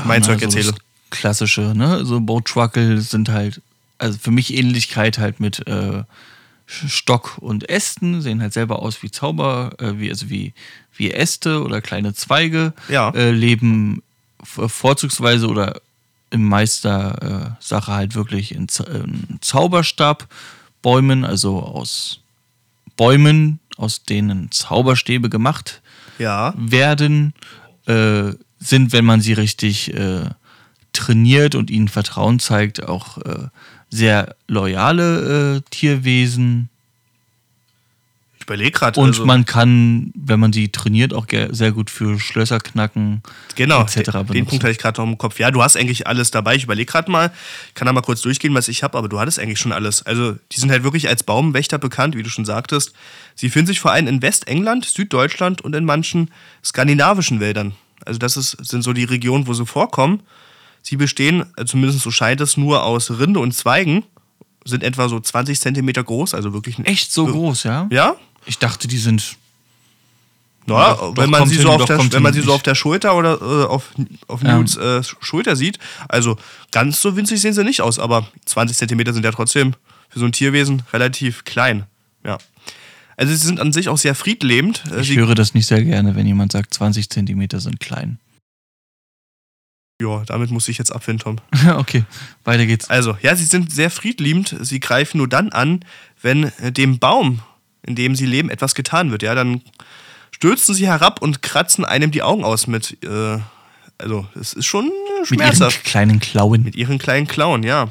mein na, Zeug so erzähle? Klassische, ne? So Boatruckle sind halt, also für mich Ähnlichkeit halt mit äh, Stock und Ästen, sehen halt selber aus wie Zauber, äh, wie, also wie, wie Äste oder kleine Zweige, Ja. äh, leben vorzugsweise oder im Meister äh, Sache halt wirklich in, Z- in Zauberstab-Bäumen, also aus Bäumen, aus denen Zauberstäbe gemacht Ja, werden, äh, sind, wenn man sie richtig äh, trainiert und ihnen Vertrauen zeigt, auch äh, sehr loyale äh, Tierwesen. ich überlege gerade. Und also, man kann, wenn man sie trainiert, auch sehr gut für Schlösser knacken. Genau, etc. den, den. Punkt hatte ich gerade noch im Kopf. Ja, du hast eigentlich alles dabei. Ich überlege gerade mal, kann da mal kurz durchgehen, was ich habe, aber du hattest eigentlich schon alles. Also, die sind halt wirklich als Baumwächter bekannt, wie du schon sagtest. Sie finden sich vor allem in Westengland, Süddeutschland und in manchen skandinavischen Wäldern. Also, das ist, sind so die Regionen, wo sie vorkommen. Sie bestehen, äh, zumindest so scheint es, nur aus Rinde und Zweigen, sind etwa so 20 Zentimeter groß, also wirklich ein Echt so groß, ja? Ja, Ich dachte, die sind. Ja, Doch, wenn man sie hin, so der, wenn man sie so auf der Schulter oder äh, auf, auf Ja. Newts äh, Schulter sieht, also ganz so winzig sehen sie nicht aus, aber 20 Zentimeter sind ja trotzdem für so ein Tierwesen relativ klein. Ja. Also sie sind an sich auch sehr friedlebend. Äh, Ich sie, höre das nicht sehr gerne, wenn jemand sagt, 20 Zentimeter sind klein. Ja, damit muss ich jetzt abfinden, Tom. <laughs> okay, weiter geht's. Also, ja, sie sind sehr friedliebend. Sie greifen nur dann an, wenn äh, dem Baum, in dem sie leben, etwas getan wird. Ja, dann stürzen sie herab und kratzen einem die Augen aus mit, äh, also, es ist schon äh, Mit ihren schmerzhaft. kleinen Klauen. Mit ihren kleinen Klauen, ja.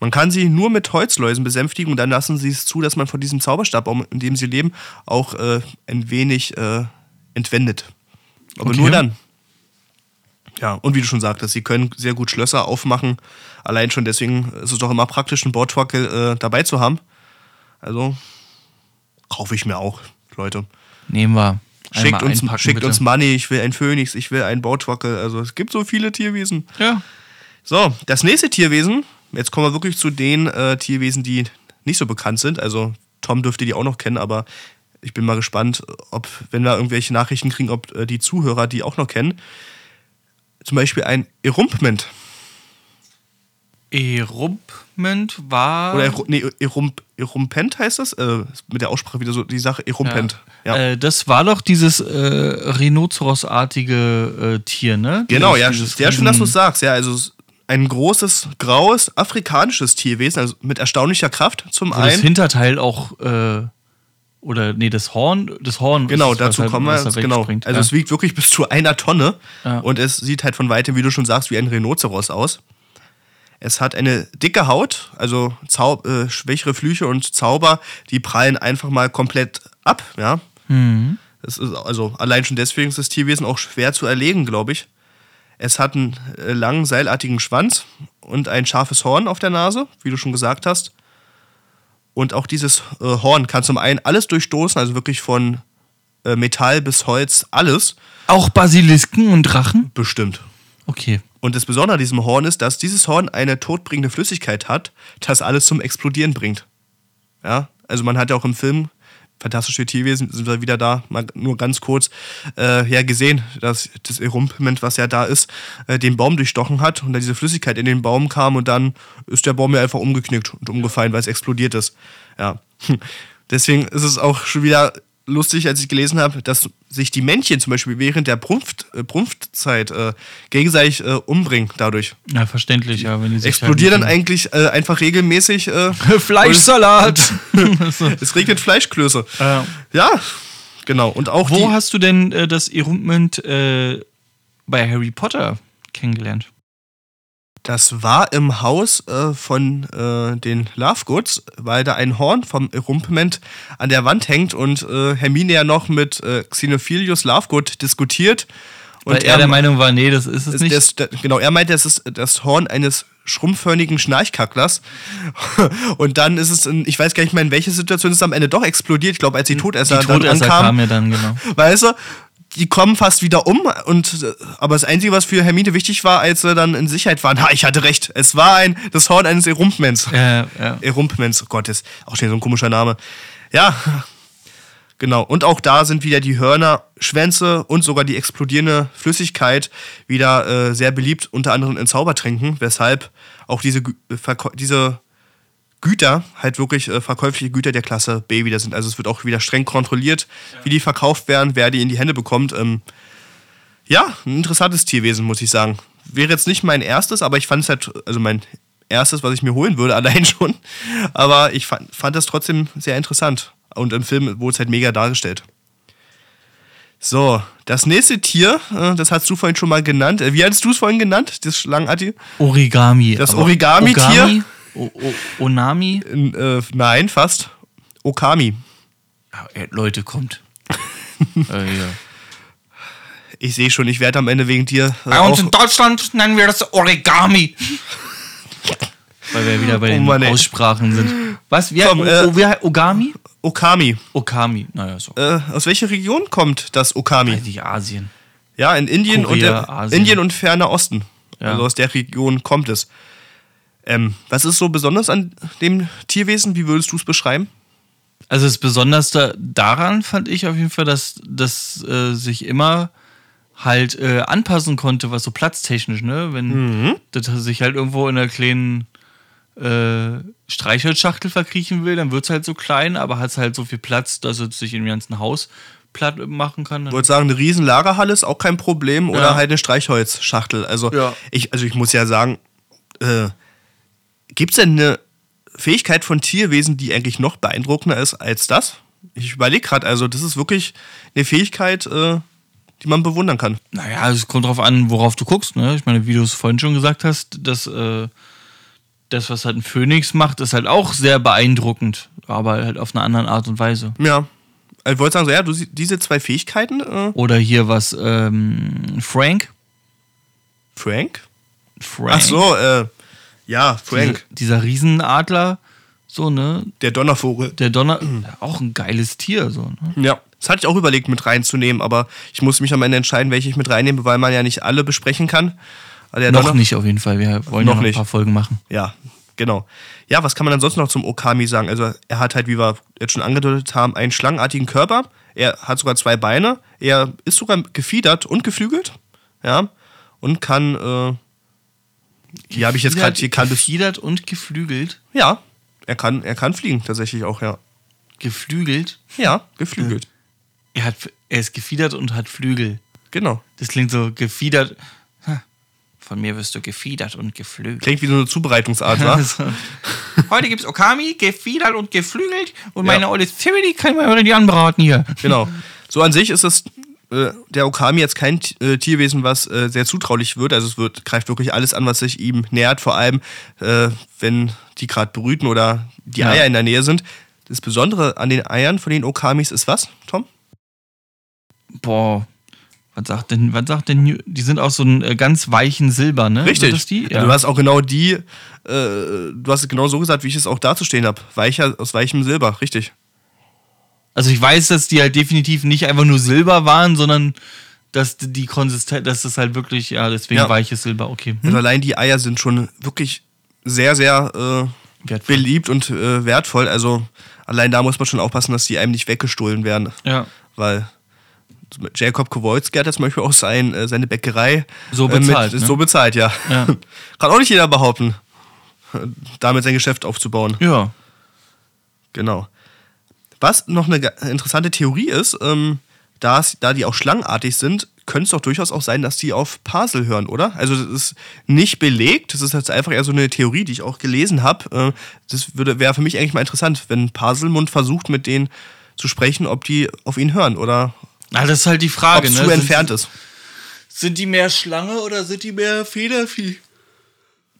Man kann sie nur mit Holzläusen besänftigen und dann lassen sie es zu, dass man von diesem Zauberstabbaum, in dem sie leben, auch äh, ein wenig äh, entwendet. Aber Okay. nur dann. Ja, und wie du schon sagtest, sie können sehr gut Schlösser aufmachen. Allein schon deswegen ist es doch immer praktisch, einen Bordwackel äh, dabei zu haben. Also kaufe ich mir auch, Leute. Nehmen wir. Schickt, uns, schickt bitte. uns Money, ich will einen Phönix, ich will einen Bordwackel. Also es gibt so viele Tierwesen. Ja. So, das nächste Tierwesen. Jetzt kommen wir wirklich zu den äh, Tierwesen, die nicht so bekannt sind. Also Tom dürfte die auch noch kennen, aber ich bin mal gespannt, ob, wenn wir irgendwelche Nachrichten kriegen, ob äh, die Zuhörer die auch noch kennen. Zum Beispiel ein Erumpment. Erumpment war. Oder Eru nee, Erump Erumpent heißt das? Äh, mit der Aussprache wieder so die Sache. Erumpent. Ja. Äh, das war doch dieses äh, Rhinoceros-artige äh, Tier, ne? Genau, Dieses- ja, dieses sehr schön, dass du es sagst. Ja, also ein großes, graues, afrikanisches Tierwesen, also mit erstaunlicher Kraft zum Wo das einen. Hinterteil auch. Oder, nee, das Horn. Das Horn. Genau, ist dazu halt- kommen wir. Genau. Also ja. es wiegt wirklich bis zu einer Tonne Ja. und es sieht halt von weitem, wie du schon sagst, wie ein Rhinoceros aus. Es hat eine dicke Haut, also Zau äh, schwächere Flüche und Zauber, die prallen einfach mal komplett ab. Ja, Mhm. es ist also allein schon deswegen ist das Tierwesen auch schwer zu erlegen, glaube ich. Es hat einen äh, langen seilartigen Schwanz und ein scharfes Horn auf der Nase, wie du schon gesagt hast. Und auch dieses äh, Horn kann zum einen alles durchstoßen, also wirklich von äh, Metall bis Holz, alles Auch Basilisken und Drachen? bestimmt. Okay. Und das Besondere an diesem Horn ist, dass dieses Horn eine todbringende Flüssigkeit hat, das alles zum Explodieren bringt. Ja, also man hat ja auch im Film Fantastische Tierwesen, sind wir wieder da, mal nur ganz kurz, äh, ja gesehen, dass das Erumpiment, was ja da ist, äh, den Baum durchstochen hat und da diese Flüssigkeit in den Baum kam und dann ist der Baum ja einfach umgeknickt und umgefallen, weil es explodiert ist. Ja. <laughs> Deswegen ist es auch schon wieder lustig, als ich gelesen habe, dass sich die Männchen zum Beispiel während der Brunft, äh, Brunftzeit äh, gegenseitig äh, umbringen dadurch. Ja, verständlich, ja, wenn die sich Explodieren dann halt eigentlich äh, einfach regelmäßig. Äh, <laughs> Fleischsalat! <laughs> es regnet Fleischklöße. äh, Ja, genau. Und auch wo hast du denn das Erumpment bei Harry Potter kennengelernt? Das war im Haus äh, von äh, den Lovegoods, weil da ein Horn vom Erumpiment an der Wand hängt und äh, Hermine ja noch mit äh, Xenophilius Lovegood diskutiert. Und Weil er der Meinung war, nee, das ist es nicht. das, da- genau, er meinte, es ist das Horn eines schrumpfhörnigen Schnarchkacklers. <laughs> Und dann ist es, in, ich weiß gar nicht mehr, in welcher Situation es am Ende doch explodiert. Ich glaube, als die Todesser, die Todesser dann ankamen. kamen ja dann, genau. Weißt du? Die kommen fast wieder um und äh, aber das Einzige, was für Hermine wichtig war, als sie dann in Sicherheit waren, <laughs> ha, ich hatte recht. Es war ein das Horn eines Erumpmens. Ja, ja. Erumpmens, oh Gott, ist auch schon so ein komischer Name. Ja, genau. Und auch da sind wieder die Hörner, Schwänze und sogar die explodierende Flüssigkeit wieder äh, sehr beliebt, unter anderem in Zaubertränken, weshalb auch diese, diese Güter halt wirklich äh, verkäufliche Güter der Klasse B wieder sind. Also es wird auch wieder streng kontrolliert, wie die verkauft werden, wer die in die Hände bekommt. Ähm, ja, ein interessantes Tierwesen, muss ich sagen. Wäre jetzt nicht mein erstes, aber ich fand es halt, also mein erstes, was ich mir holen würde, <laughs> allein schon. Aber ich fand, fand das trotzdem sehr interessant. Und im Film wurde es halt mega dargestellt. So, das nächste Tier, äh, das hast du vorhin schon mal genannt. Äh, wie hast du es vorhin genannt, das Schlangenartige? Origami. Das Origami-Tier. O o Onami? Äh, nein, fast. Okami. Ja, Leute, kommt. <laughs> äh, ja. Ich sehe schon, ich werde am Ende wegen dir. Äh, bei uns in Deutschland nennen wir das Origami. Weil wir wieder bei den oh Aussprachen sind. Was? Wie, Komm, äh, o, wie Ogami? Okami. Okami, naja, so. Äh, aus welcher Region kommt das Okami? Eigentlich Asien. Ja, in Indien Korea, und Indien und ferner Osten. Ja. Also aus der Region kommt es. Ähm, was ist so besonders an dem Tierwesen? Wie würdest du es beschreiben? Also das Besonderste daran fand ich auf jeden Fall, dass das äh, sich immer halt äh, anpassen konnte, was so platztechnisch, ne? Wenn mhm. das sich halt irgendwo in einer kleinen äh, Streichholzschachtel verkriechen will, dann wird es halt so klein, aber hat es halt so viel Platz, dass es sich im ganzen Haus platt machen kann. Ich würde sagen, eine riesen Lagerhalle ist auch kein Problem oder ja. halt eine Streichholzschachtel. Also, ja. ich, also ich muss ja sagen, äh, Gibt es denn eine Fähigkeit von Tierwesen, die eigentlich noch beeindruckender ist als das? Ich überlege gerade, also das ist wirklich eine Fähigkeit, äh, die man bewundern kann. Naja, es kommt darauf an, worauf du guckst. Ne? Ich meine, wie du es vorhin schon gesagt hast, dass äh, das, was halt ein Phönix macht, ist halt auch sehr beeindruckend, aber halt auf eine andere Art und Weise. Ja. Ich wollte sagen, so, ja, du, diese zwei Fähigkeiten. Äh Oder hier was, ähm, Frank. Frank? Frank. Ach so, äh, ja, Frank. Diese, dieser Riesenadler, so, ne? Der Donnervogel. Der Donner, auch ein geiles Tier, so, ne? Ja. Das hatte ich auch überlegt, mit reinzunehmen, aber ich muss mich am Ende entscheiden, welche ich mit reinnehme, weil man ja nicht alle besprechen kann. noch Donner nicht auf jeden Fall. Wir wollen noch, noch ein paar Folgen machen. Ja, genau. Ja, was kann man ansonsten noch zum Okami sagen? Also, er hat halt, wie wir jetzt schon angedeutet haben, einen schlangenartigen Körper. Er hat sogar zwei Beine. Er ist sogar gefiedert und geflügelt. Ja. Und kann äh, die habe ich jetzt gerade hier kann gefiedert und geflügelt. Ja, er kann, er kann fliegen tatsächlich auch, ja. Geflügelt? Ja, geflügelt. Er, hat, er ist gefiedert und hat Flügel. Genau. Das klingt so gefiedert. Von mir wirst du gefiedert und geflügelt. Klingt wie so eine Zubereitungsart, wa? <laughs> also, heute gibt's Okami, gefiedert und geflügelt und ja. meine olle Zimmer, die kann man die anbraten hier. Genau. So an sich ist es äh, der Okami jetzt kein äh, Tierwesen, was äh, sehr zutraulich wird. Also es wird, greift wirklich alles an, was sich ihm nähert, vor allem äh, wenn die gerade brüten oder die ja. Eier in der Nähe sind. Das Besondere an den Eiern von den Okamis ist was, Tom? Boah, was sagt denn, was sagt denn, die sind aus so einem äh, ganz weichen Silber, ne? Richtig. Die? Ja. Du hast auch genau die, äh, du hast es genau so gesagt, wie ich es auch dazustehen habe. Weicher, aus weichem Silber, richtig. Also ich weiß, dass die halt definitiv nicht einfach nur Silber waren, sondern dass die Konsistenz, dass das halt wirklich, ja, deswegen ja. weiches Silber, okay. Hm? Also allein die Eier sind schon wirklich sehr, sehr äh, beliebt und äh, wertvoll. Also allein da muss man schon aufpassen, dass die einem nicht weggestohlen werden. Ja. Weil Jacob Kowalski hat jetzt zum Beispiel auch sein, äh, seine Bäckerei so bezahlt. Äh, mit, ne? So bezahlt, ja. ja. <laughs> Kann auch nicht jeder behaupten, damit sein Geschäft aufzubauen. Ja. Genau. Was noch eine interessante Theorie ist, ähm, da die auch schlangenartig sind, könnte es doch durchaus auch sein, dass die auf Parsel hören, oder? Also das ist nicht belegt, das ist jetzt einfach eher so eine Theorie, die ich auch gelesen habe. Äh, das wäre für mich eigentlich mal interessant, wenn Parselmund versucht, mit denen zu sprechen, ob die auf ihn hören oder Na, das ist halt die Frage, ob ne? zu entfernt ist. Sind die mehr Schlange oder sind die mehr Federvieh?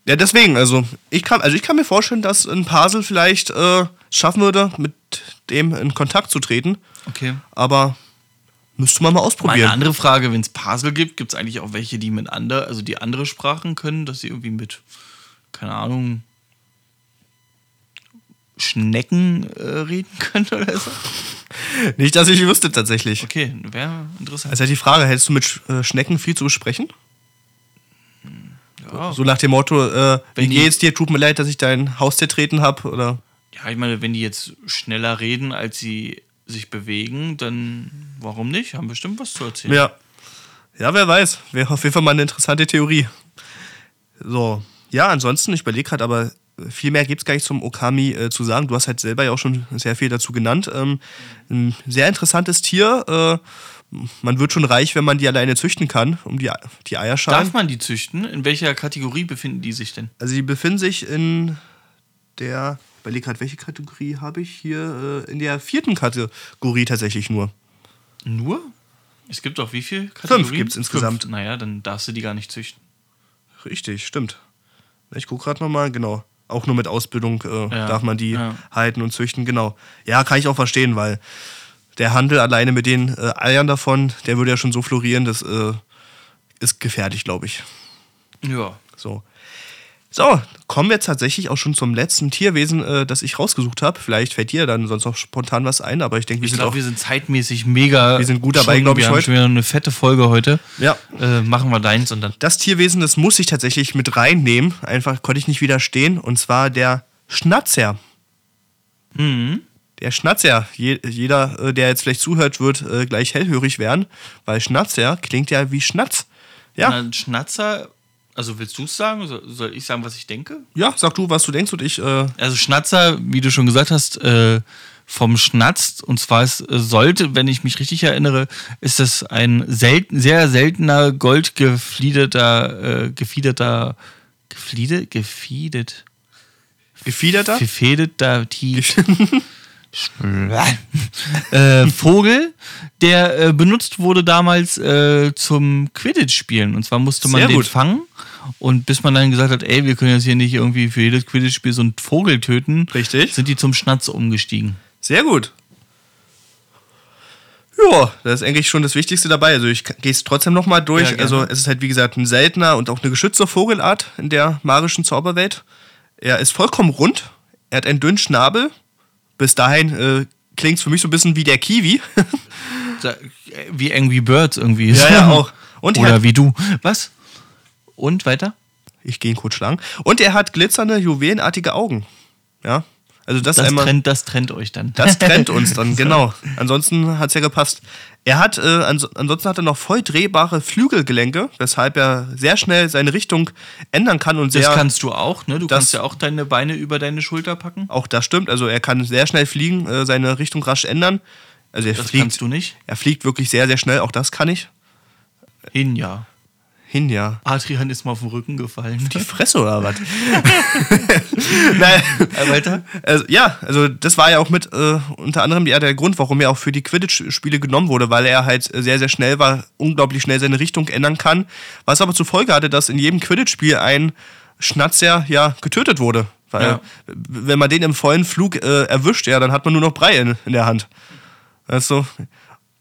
Ja, deswegen, also ich kann, also ich kann mir vorstellen, dass ein Parsel vielleicht äh, schaffen würde, mit dem in Kontakt zu treten. Okay. Aber müsste man mal ausprobieren. Mal eine andere Frage, wenn es Parsel gibt, gibt es eigentlich auch welche, die mit andere, also die andere Sprachen können, dass sie irgendwie mit, keine Ahnung, Schnecken äh, reden können oder so? <laughs> Nicht, dass ich wüsste tatsächlich. Okay, wäre interessant. Also die Frage, hättest du mit äh, Schnecken viel zu besprechen? Ja. So nach dem Motto, äh, wie geht's dir? Tut mir leid, dass ich dein Haus zertreten habe, oder? Ja, ich meine, wenn die jetzt schneller reden, als sie sich bewegen, dann warum nicht? Haben bestimmt was zu erzählen. Ja. Ja, wer weiß. Wäre auf jeden Fall mal eine interessante Theorie. So. Ja, ansonsten, ich überlege gerade, aber viel mehr gibt es gar nicht zum Okami äh, zu sagen. Du hast halt selber ja auch schon sehr viel dazu genannt. Ähm, ein sehr interessantes Tier. Äh, man wird schon reich, wenn man die alleine züchten kann, um die, die Eierschalen. Darf man die züchten? In welcher Kategorie befinden die sich denn? Also die befinden sich in der, überlege gerade, welche Kategorie habe ich hier? Äh, in der vierten Kategorie tatsächlich nur. Nur? Es gibt doch wie viele Kategorien? Fünf gibt es insgesamt. Fünf. Naja, dann darfst du die gar nicht züchten. Richtig, stimmt. Ich gucke gerade nochmal, genau. Auch nur mit Ausbildung äh, ja, darf man die ja. halten und züchten, genau. Ja, kann ich auch verstehen, weil der Handel alleine mit den äh, Eiern davon, der würde ja schon so florieren, das äh, ist gefährlich, glaube ich. Ja. So. So, kommen wir tatsächlich auch schon zum letzten Tierwesen, äh, das ich rausgesucht habe. Vielleicht fällt dir dann sonst noch spontan was ein, aber ich denke, wir ich sind glaub, auch. wir sind zeitmäßig mega. Wir sind gut dabei, glaube ich, wir heute. Wir haben eine fette Folge heute. Ja. Äh, machen wir deins und dann. Das Tierwesen, das muss ich tatsächlich mit reinnehmen. Einfach konnte ich nicht widerstehen. Und zwar der Schnatzer. Mhm. Der Schnatzer. Je, jeder, äh, der jetzt vielleicht zuhört, wird äh, gleich hellhörig werden, weil Schnatzer klingt ja wie Schnatz. Ja. Na, Schnatzer also willst du es sagen? Soll ich sagen, was ich denke? Ja, sag du, was du denkst und ich. Äh also Schnatzer, wie du schon gesagt hast, äh, vom Schnatz. Und zwar es äh, sollte, wenn ich mich richtig erinnere, ist es ein selten, sehr seltener goldgefliederter, äh, gefiederter, gefiedet. Gefiederter? Gefederter Tief. <laughs> äh, Vogel, der äh, benutzt wurde damals äh, zum Quidditch-Spielen. Und zwar musste man Sehr den gut. fangen. Und bis man dann gesagt hat, ey, wir können jetzt hier nicht irgendwie für jedes Quidditch-Spiel so einen Vogel töten, Richtig. sind die zum Schnatz umgestiegen. Sehr gut. Ja, das ist eigentlich schon das Wichtigste dabei. Also ich gehe es trotzdem nochmal durch. Ja, also es ist halt wie gesagt ein seltener und auch eine geschützte Vogelart in der magischen Zauberwelt. Er ist vollkommen rund. Er hat einen dünnen Schnabel bis dahin äh, klingt es für mich so ein bisschen wie der Kiwi. <laughs> wie Angry Birds irgendwie. Ja, ja, auch. Und <laughs> Oder hat, wie du. Was? Und weiter? Ich gehe ihn kurz schlagen. Und er hat glitzernde, juwelenartige Augen. Ja. Also das, das, einmal, trennt, das trennt euch dann. Das trennt <laughs> uns dann, genau. Ansonsten hat es ja gepasst. Er hat, äh, ans ansonsten hat er noch voll drehbare Flügelgelenke, weshalb er sehr schnell seine Richtung ändern kann und sehr. Das kannst du auch, ne? Du das, kannst ja auch deine Beine über deine Schulter packen. Auch das stimmt. Also er kann sehr schnell fliegen, äh, seine Richtung rasch ändern. Also er das fliegt, kannst du nicht. Er fliegt wirklich sehr, sehr schnell. Auch das kann ich. Hin, ja hin, ja. Adrian ist mal auf den Rücken gefallen. Die Fresse oder was? <laughs> Nein. Äh, weiter? Also, ja, also das war ja auch mit äh, unter anderem ja, der Grund, warum er auch für die Quidditch-Spiele genommen wurde, weil er halt sehr, sehr schnell war, unglaublich schnell seine Richtung ändern kann. Was aber zur Folge hatte, dass in jedem Quidditch-Spiel ein Schnatzer ja getötet wurde. Weil, ja. wenn man den im vollen Flug äh, erwischt, ja, dann hat man nur noch Brei in, in der Hand. Weißt du?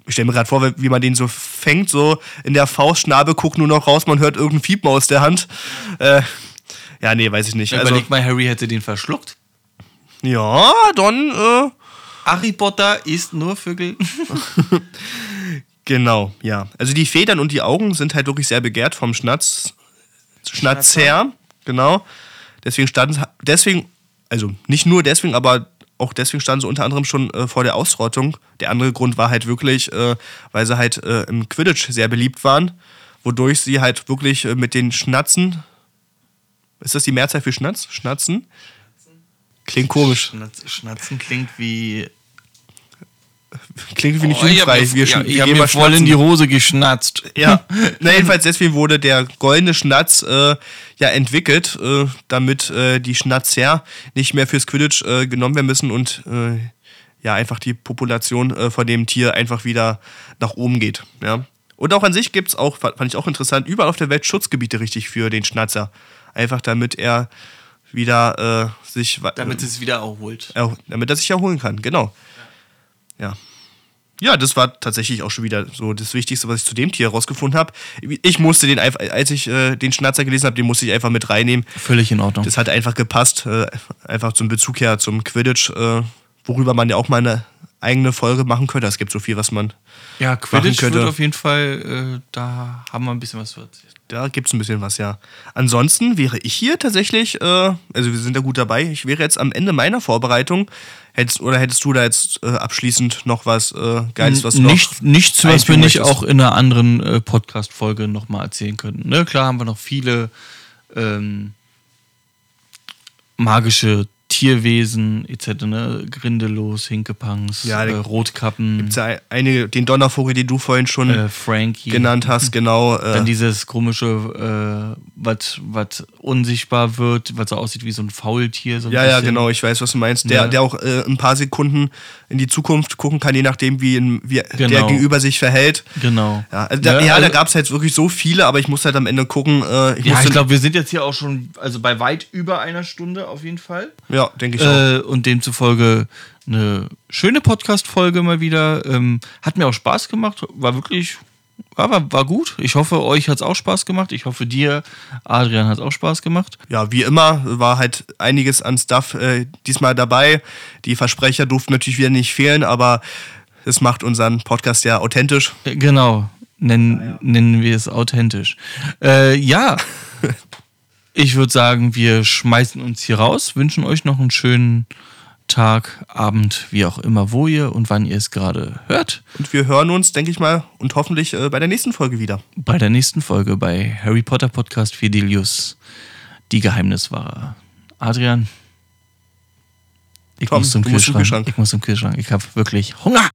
Ich stelle mir gerade vor, wie man den so fängt, so in der Faustschnabe, guckt nur noch raus, man hört irgendein Fiepen aus der Hand. Äh, ja, nee, weiß ich nicht. Also, Überleg mal, Harry hätte den verschluckt. Ja, dann. Äh, Harry Potter isst nur Vögel. <laughs> <laughs> genau, ja. Also die Federn und die Augen sind halt wirklich sehr begehrt vom Schnatz. Schnatzer. Genau. Deswegen standen deswegen, also nicht nur deswegen, aber auch deswegen standen sie unter anderem schon äh, vor der Ausrottung. Der andere Grund war halt wirklich, äh, weil sie halt äh, im Quidditch sehr beliebt waren, wodurch sie halt wirklich äh, mit den Schnatzen. Ist das die Mehrzahl für Schnatz? Schnatzen? Klingt komisch. Schnatz, Schnatzen klingt wie Klingt wie nicht oh, jugendfrei. Ich habe mir, ja, hab mir voll in die Hose geschnatzt. <laughs> Ja, Na, jedenfalls deswegen wurde der goldene Schnatz äh, ja entwickelt, äh, damit äh, die Schnatzer nicht mehr fürs Quidditch äh, genommen werden müssen und äh, ja einfach die Population äh, von dem Tier einfach wieder nach oben geht. Ja. Und auch an sich gibt es auch, fand ich auch interessant, überall auf der Welt Schutzgebiete richtig für den Schnatzer. Einfach damit er wieder sich. Damit es wieder erholt. damit er sich erholen kann, genau ja. Ja, das war tatsächlich auch schon wieder so das Wichtigste, was ich zu dem Tier herausgefunden habe. Ich musste den einfach, als ich äh, den Schnatzer gelesen habe, den musste ich einfach mit reinnehmen. Völlig in Ordnung. Das hat einfach gepasst, äh, einfach zum Bezug her zum Quidditch, äh, worüber man ja auch mal eine eigene Folge machen könnte. Es gibt so viel, was man. Ja, Quidditch wird auf jeden Fall, äh, da haben wir ein bisschen was erzählen. Da gibt es ein bisschen was, ja. Ansonsten wäre ich hier tatsächlich, äh, also wir sind da gut dabei, ich wäre jetzt am Ende meiner Vorbereitung. Hättest, oder hättest du da jetzt äh, abschließend noch was äh, Geiles, was du Nicht, Nichts, was wir nicht auch in einer anderen äh, Podcast-Folge nochmal erzählen könnten. Ne? Klar haben wir noch viele ähm, magische Tierwesen etc., ne? Grindelos, Hinkepunks, ja, äh, Rotkappen. Gibt ja einige, den Donnervogel, den du vorhin schon äh, genannt hast, <laughs> genau. Äh. Dann dieses komische, äh, was unsichtbar wird, was so aussieht wie so ein Faultier. So ein ja, bisschen. ja, genau, ich weiß, was du meinst. Der, ja. der auch äh, ein paar Sekunden in die Zukunft gucken kann, je nachdem, wie, in, wie genau. der Gegenüber sich verhält. Genau. Ja, also da, ja, also, gab es halt wirklich so viele, aber ich muss halt am Ende gucken. Äh, ich ja, ich glaube, wir sind jetzt hier auch schon, also bei weit über einer Stunde auf jeden Fall. Ja, denke ich auch. Äh, und demzufolge eine schöne Podcast-Folge mal wieder. Ähm, hat mir auch Spaß gemacht, war wirklich war, war, war gut. Ich hoffe, euch hat es auch Spaß gemacht. Ich hoffe, dir, Adrian, hat es auch Spaß gemacht. Ja, wie immer war halt einiges an Stuff äh, diesmal dabei. Die Versprecher durften natürlich wieder nicht fehlen, aber es macht unseren Podcast ja authentisch. Äh, genau, nennen, ja, ja. nennen wir es authentisch. Äh, ja, <laughs> ich würde sagen, wir schmeißen uns hier raus, wünschen euch noch einen schönen Tag, Abend, wie auch immer, wo ihr und wann ihr es gerade hört. Und wir hören uns, denke ich mal, und hoffentlich äh, bei der nächsten Folge wieder. Bei der nächsten Folge bei Harry Potter Podcast Fidelius, die Geheimniswahrer. Adrian, ich Tom, muss zum Kühlschrank. Kühlschrank. Ich muss zum Kühlschrank. Ich habe wirklich Hunger.